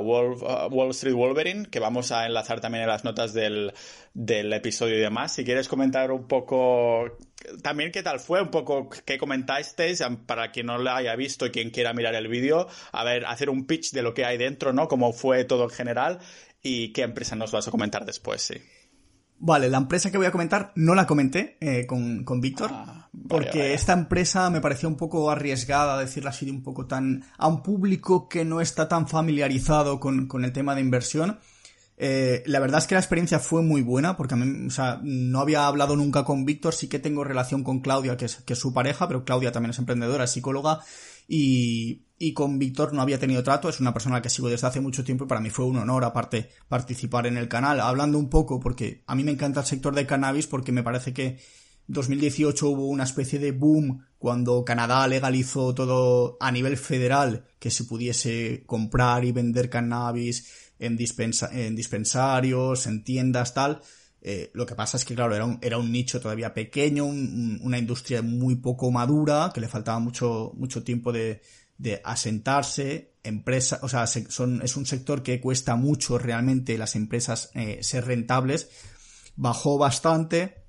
Wall, Street Wolverine, que vamos a enlazar también en las notas del, del episodio y demás. Si quieres comentar un poco también qué tal fue, un poco qué comentasteis, para quien no lo haya visto y quien quiera mirar el vídeo, a ver, hacer un pitch de lo que hay dentro, ¿no? Cómo fue todo en general y qué empresa nos vas a comentar después, sí. Vale, la empresa que voy a comentar no la comenté eh, con, con Víctor, ah, porque esta empresa me parecía un poco arriesgada, decirla así, de un poco tan... a un público que no está tan familiarizado con, con el tema de inversión. Eh, la verdad es que la experiencia fue muy buena, porque a mí, o sea, no había hablado nunca con Víctor, sí que tengo relación con Claudia, que es, que es su pareja, pero Claudia también es emprendedora, es psicóloga, y, y con Víctor no había tenido trato, es una persona que sigo desde hace mucho tiempo y para mí fue un honor aparte participar en el canal, hablando un poco, porque a mí me encanta el sector de cannabis, porque me parece que 2018 hubo una especie de boom cuando Canadá legalizó todo a nivel federal que se pudiese comprar y vender cannabis en, en dispensarios, en tiendas, tal. Eh, lo que pasa es que, claro, era un, era un nicho todavía pequeño, una industria muy poco madura, que le faltaba mucho, mucho tiempo de, de asentarse, empresa, o sea, son, es un sector que cuesta mucho realmente las empresas eh, ser rentables, bajó bastante,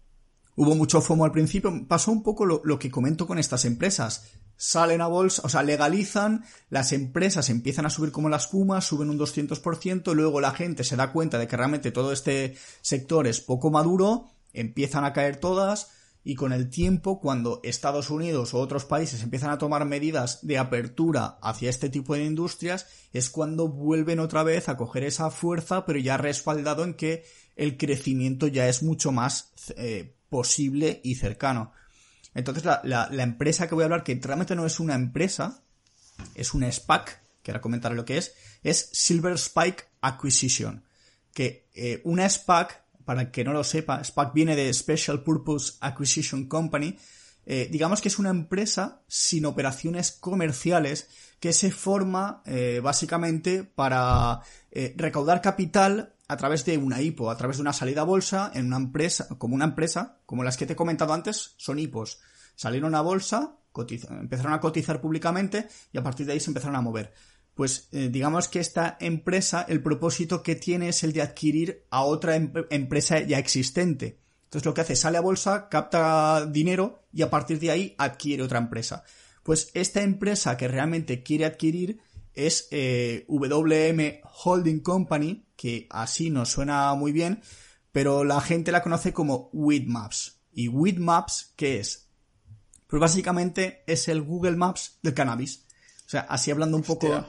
hubo mucho FOMO al principio, pasó un poco lo, lo que comento con estas empresas, salen a bolsa, o sea, legalizan, las empresas empiezan a subir como las pumas, suben un 200%, luego la gente se da cuenta de que realmente todo este sector es poco maduro, empiezan a caer todas, y con el tiempo, cuando Estados Unidos o otros países empiezan a tomar medidas de apertura hacia este tipo de industrias, es cuando vuelven otra vez a coger esa fuerza, pero ya respaldado en que el crecimiento ya es mucho más eh, posible y cercano. Entonces la, empresa que voy a hablar, que realmente no es una empresa, es una SPAC, que ahora comentaré lo que es, es Silver Spike Acquisition. Que eh, una SPAC para el que no lo sepa, SPAC viene de Special Purpose Acquisition Company. Eh, digamos que es una empresa sin operaciones comerciales que se forma eh, básicamente para eh, recaudar capital a través de una IPO, a través de una salida a bolsa en una empresa, como una empresa, como las que te he comentado antes, son IPOs. Salieron a bolsa, empezaron a cotizar públicamente y a partir de ahí se empezaron a mover pues eh, digamos que esta empresa, el propósito que tiene es el de adquirir a otra em-, empresa ya existente. Entonces lo que hace, sale a bolsa, capta dinero y a partir de ahí adquiere otra empresa. Pues esta empresa que realmente quiere adquirir es eh, WM Holding Company, que así nos suena muy bien, pero la gente la conoce como Weedmaps. ¿Y Weedmaps qué es? Pues básicamente es el Google Maps del cannabis. O sea, así hablando un poco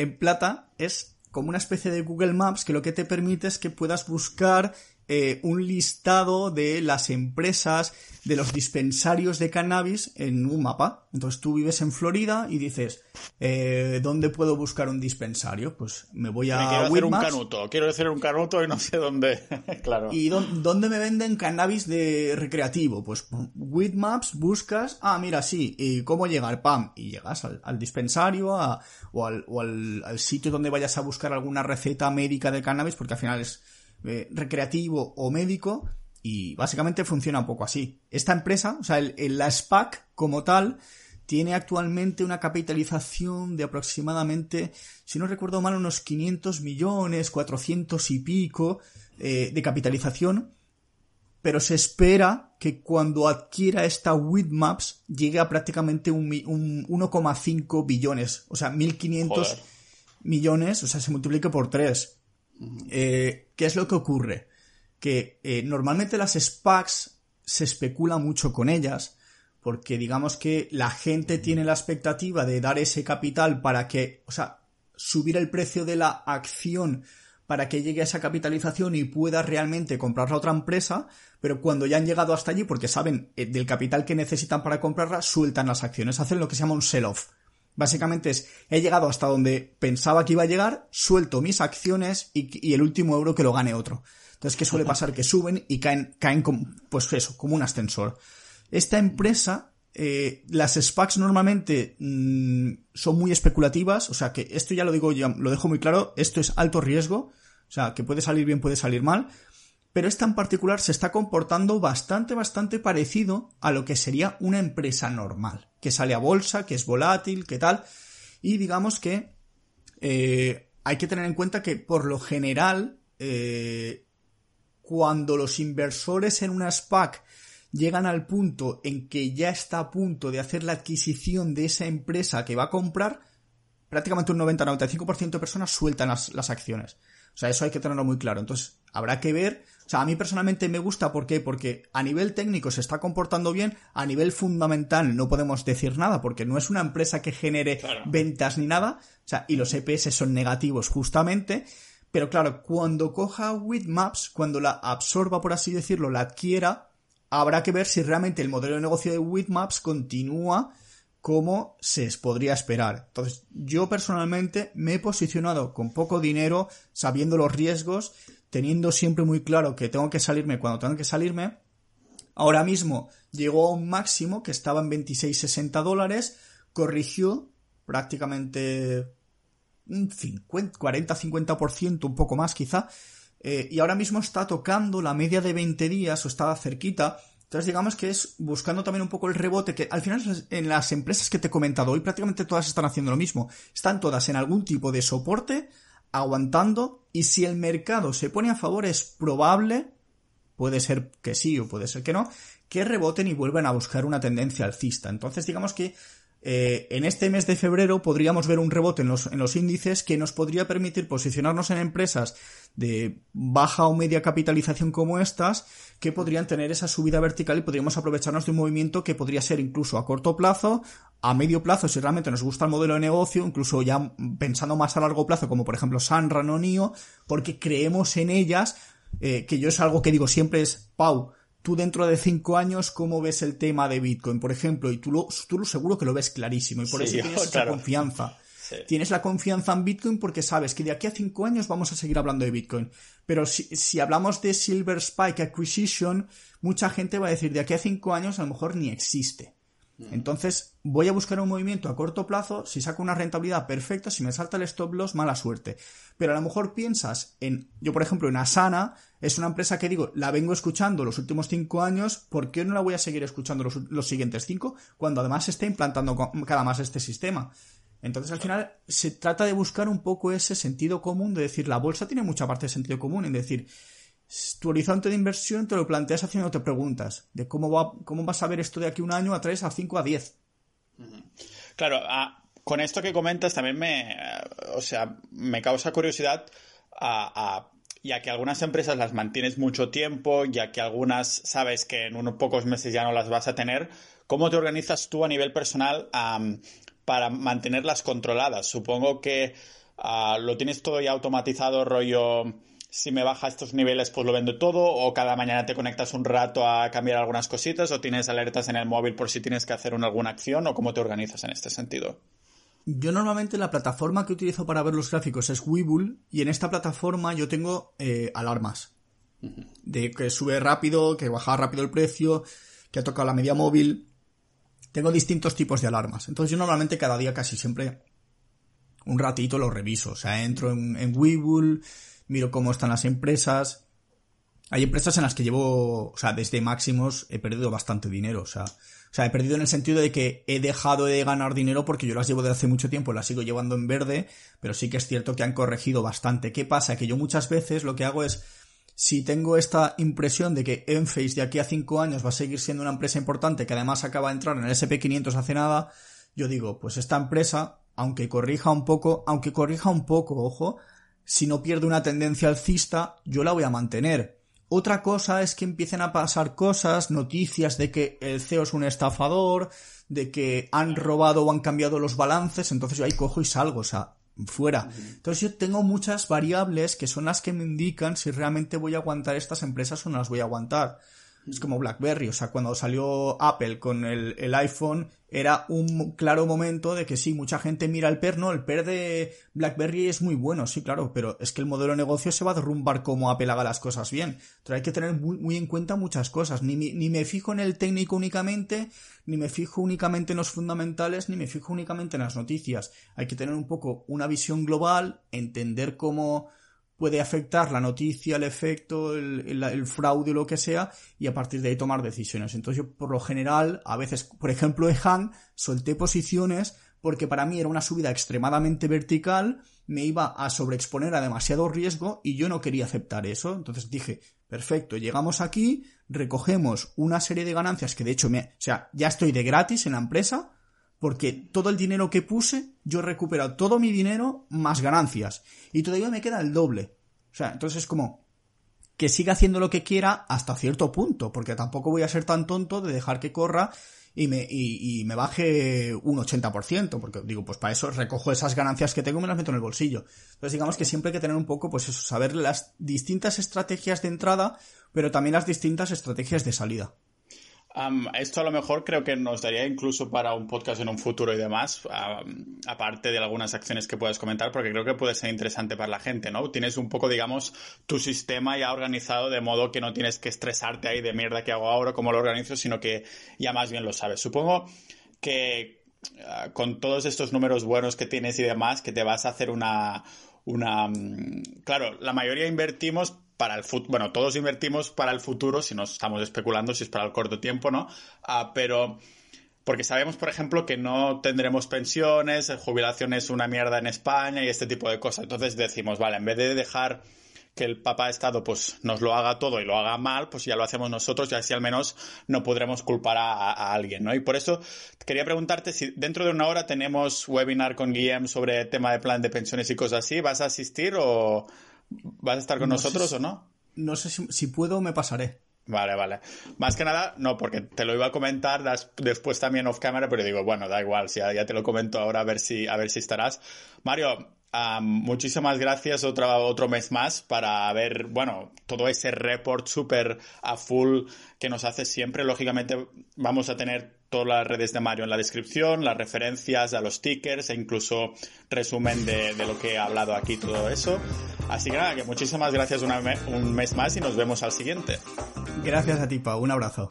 en plata es como una especie de Google Maps que lo que te permite es que puedas buscar eh, un listado de las empresas, de los dispensarios de cannabis en un mapa. Entonces tú vives en Florida y dices, eh, ¿dónde puedo buscar un dispensario? Pues me voy a... Me quiero hacer un canuto, quiero hacer un canuto y no sé dónde. claro. ¿Y dónde me venden cannabis de recreativo? Pues with Maps buscas, ah, mira, sí, ¿y cómo llegar? Pam, y llegas al, dispensario o, al, o al sitio donde vayas a buscar alguna receta médica de cannabis, porque al final es eh, recreativo o médico y básicamente funciona un poco así. Esta empresa, o sea, el, la SPAC como tal, tiene actualmente una capitalización de aproximadamente, si no recuerdo mal, unos 500 millones, 400 y pico eh, de capitalización, pero se espera que cuando adquiera esta Widmaps llegue a prácticamente un, un 1,5 billones, o sea, 1.500 millones, o sea, se multiplique por 3. Eh, ¿Qué es lo que ocurre? Que eh, normalmente las SPACs se especula mucho con ellas, porque digamos que la gente tiene la expectativa de dar ese capital para que, o sea, subir el precio de la acción para que llegue a esa capitalización y pueda realmente comprarla otra empresa, pero cuando ya han llegado hasta allí, porque saben eh, del capital que necesitan para comprarla, sueltan las acciones, hacen lo que se llama un sell-off. Básicamente es, he llegado hasta donde pensaba que iba a llegar, suelto mis acciones y, el último euro que lo gane otro. Entonces, ¿qué suele pasar? Que suben y caen, caen como, pues eso, como un ascensor. Esta empresa, eh, las SPACs normalmente mm, son muy especulativas, o sea que esto ya lo digo, ya lo dejo muy claro, esto es alto riesgo, o sea que puede salir bien, puede salir mal, pero esta en particular se está comportando bastante, bastante parecido a lo que sería una empresa normal, que sale a bolsa, que es volátil, que tal, y digamos que eh, hay que tener en cuenta que por lo general, eh, cuando los inversores en una SPAC llegan al punto en que ya está a punto de hacer la adquisición de esa empresa que va a comprar, prácticamente un 90-95% de personas sueltan las, las acciones. O sea, eso hay que tenerlo muy claro. Entonces, habrá que ver sea, a mí personalmente me gusta, ¿por qué? Porque a nivel técnico se está comportando bien, a nivel fundamental no podemos decir nada, porque no es una empresa que genere ventas ni nada, o sea, y los EPS son negativos justamente, pero claro, cuando coja Widmaps, cuando la absorba, por así decirlo, la adquiera, habrá que ver si realmente el modelo de negocio de Widmaps continúa como se podría esperar. Entonces, yo personalmente me he posicionado con poco dinero, sabiendo los riesgos, teniendo siempre muy claro que tengo que salirme cuando tengo que salirme. Ahora mismo llegó a un máximo que estaba en 26,60 dólares, corrigió prácticamente un 40-50%, un poco más quizá, eh, y ahora mismo está tocando la media de 20 días o estaba cerquita Entonces digamos que es buscando también un poco el rebote, que al final en las empresas que te he comentado hoy prácticamente todas están haciendo lo mismo. Están todas en algún tipo de soporte, aguantando, y si el mercado se pone a favor es probable, puede ser que sí o puede ser que no, que reboten y vuelvan a buscar una tendencia alcista. Entonces digamos que eh, en este mes de febrero podríamos ver un rebote en los, en los índices que nos podría permitir posicionarnos en empresas de baja o media capitalización como estas que podrían tener esa subida vertical y podríamos aprovecharnos de un movimiento que podría ser incluso a corto plazo, a medio plazo si realmente nos gusta el modelo de negocio, incluso ya pensando más a largo plazo como por ejemplo Sanran o NIO, porque creemos en ellas, eh, que yo es algo que digo siempre es, Pau, tú dentro de cinco años, ¿cómo ves el tema de Bitcoin, por ejemplo? Y tú lo, tú lo seguro que lo ves clarísimo y por eso tienes esa confianza. Tienes la confianza en Bitcoin porque sabes que de aquí a cinco años vamos a seguir hablando de Bitcoin. Pero si, si hablamos de Silver Spike Acquisition, mucha gente va a decir de aquí a cinco años a lo mejor ni existe. Entonces, voy a buscar un movimiento a corto plazo, si saco una rentabilidad perfecta, si me salta el stop loss, mala suerte. Pero a lo mejor piensas en, yo por ejemplo, en Asana, es una empresa que digo, la vengo escuchando los últimos cinco años, ¿por qué no la voy a seguir escuchando los, siguientes cinco? Cuando además se está implantando cada más este sistema. Entonces, al final, se trata de buscar un poco ese sentido común, de decir, la bolsa tiene mucha parte de sentido común, en decir, tu horizonte de inversión te lo planteas haciéndote preguntas de cómo, va, cómo vas a ver esto de aquí un año, a tres, a cinco, a diez. Claro, con esto que comentas también me, o sea, me causa curiosidad ya que algunas empresas las mantienes mucho tiempo, ya que algunas sabes que en unos pocos meses ya no las vas a tener, ¿cómo te organizas tú a nivel personal para mantenerlas controladas? Supongo que ah, lo tienes todo ya automatizado, rollo si me baja estos niveles, pues lo vendo todo, o cada mañana te conectas un rato a cambiar algunas cositas, o tienes alertas en el móvil por si tienes que hacer alguna acción, o cómo te organizas en este sentido. Yo normalmente la plataforma que utilizo para ver los gráficos es Webull, y en esta plataforma yo tengo eh, alarmas. De que sube rápido, que baja rápido el precio, que ha tocado la media móvil. Tengo distintos tipos de alarmas. Entonces yo normalmente cada día casi siempre un ratito lo reviso. O sea, entro en, en Webull, miro cómo están las empresas. Hay empresas en las que llevo, o sea, desde máximos he perdido bastante dinero, o sea, o sea, he perdido en el sentido de que he dejado de ganar dinero porque yo las llevo desde hace mucho tiempo, las sigo llevando en verde, pero sí que es cierto que han corregido bastante. ¿Qué pasa? Que yo muchas veces lo que hago es, si tengo esta impresión de que Enphase de aquí a cinco años va a seguir siendo una empresa importante que además acaba de entrar en el SP500 hace nada, yo digo, pues esta empresa, aunque corrija un poco, aunque corrija un poco, ojo, si no pierde una tendencia alcista, yo la voy a mantener. Otra cosa es que empiecen a pasar cosas, noticias de que el CEO es un estafador, de que han robado o han cambiado los balances, entonces yo ahí cojo y salgo, o sea, fuera. Entonces yo tengo muchas variables que son las que me indican si realmente voy a aguantar estas empresas o no las voy a aguantar. Es como BlackBerry, o sea, cuando salió Apple con el, el, iPhone, era un claro momento de que sí, mucha gente mira el PER, no, el PER de BlackBerry es muy bueno, sí, claro, pero es que el modelo de negocio se va a derrumbar como Apple las cosas bien. Entonces hay que tener muy, muy en cuenta muchas cosas. Ni, ni me fijo en el técnico únicamente, ni me fijo únicamente en los fundamentales, ni me fijo únicamente en las noticias. Hay que tener un poco una visión global, entender cómo puede afectar la noticia, el efecto, el, fraude o lo que sea, y a partir de ahí tomar decisiones. Entonces yo, por lo general, a veces, por ejemplo, en Han, solté posiciones porque para mí era una subida extremadamente vertical, me iba a sobreexponer a demasiado riesgo y yo no quería aceptar eso. Entonces dije, perfecto, llegamos aquí, recogemos una serie de ganancias que de hecho me, o sea, ya estoy de gratis en la empresa, porque todo el dinero que puse, yo he recuperado todo mi dinero más ganancias. Y todavía me queda el doble. O sea, entonces es como que siga haciendo lo que quiera hasta cierto punto, porque tampoco voy a ser tan tonto de dejar que corra y me, y, me baje un 80%, porque digo, pues para eso recojo esas ganancias que tengo y me las meto en el bolsillo. Entonces digamos que siempre hay que tener un poco, pues eso, saber las distintas estrategias de entrada, pero también las distintas estrategias de salida esto a lo mejor creo que nos daría incluso para un podcast en un futuro y demás, aparte de algunas acciones que puedas comentar, porque creo que puede ser interesante para la gente, ¿no? Tienes un poco, digamos, tu sistema ya organizado de modo que no tienes que estresarte ahí de mierda que hago ahora, cómo lo organizo, sino que ya más bien lo sabes. Supongo que ah, con todos estos números buenos que tienes y demás, que te vas a hacer una, una... Mm, claro, la mayoría invertimos para el futuro. Bueno, todos invertimos para el futuro, si no estamos especulando si es para el corto tiempo, ¿no? Ah, pero porque sabemos, por ejemplo, que no tendremos pensiones, jubilación es una mierda en España y este tipo de cosas. Entonces decimos, vale, en vez de dejar que el papá Estado pues nos lo haga todo y lo haga mal, pues ya lo hacemos nosotros y así al menos no podremos culpar a, alguien, ¿no? Y por eso quería preguntarte si dentro de una hora tenemos webinar con Guillem sobre tema de plan de pensiones y cosas así, ¿vas a asistir o vas a estar con No nosotros o no? No sé si, si puedo, me pasaré. Vale, vale. Más que nada, no, porque te lo iba a comentar das- después también off camera, pero digo, bueno, da igual, si ya, ya te lo comento ahora a ver si, a ver si estarás. Mario, muchísimas gracias otra, otro mes más para ver, bueno, todo ese report súper a full que nos hace siempre. Lógicamente vamos a tener todas las redes de Mario en la descripción, las referencias a los tickers e incluso resumen de, de lo que he hablado aquí, todo eso. Así que nada, muchísimas gracias una un mes más y nos vemos al siguiente. Gracias a ti, Pau. Un abrazo.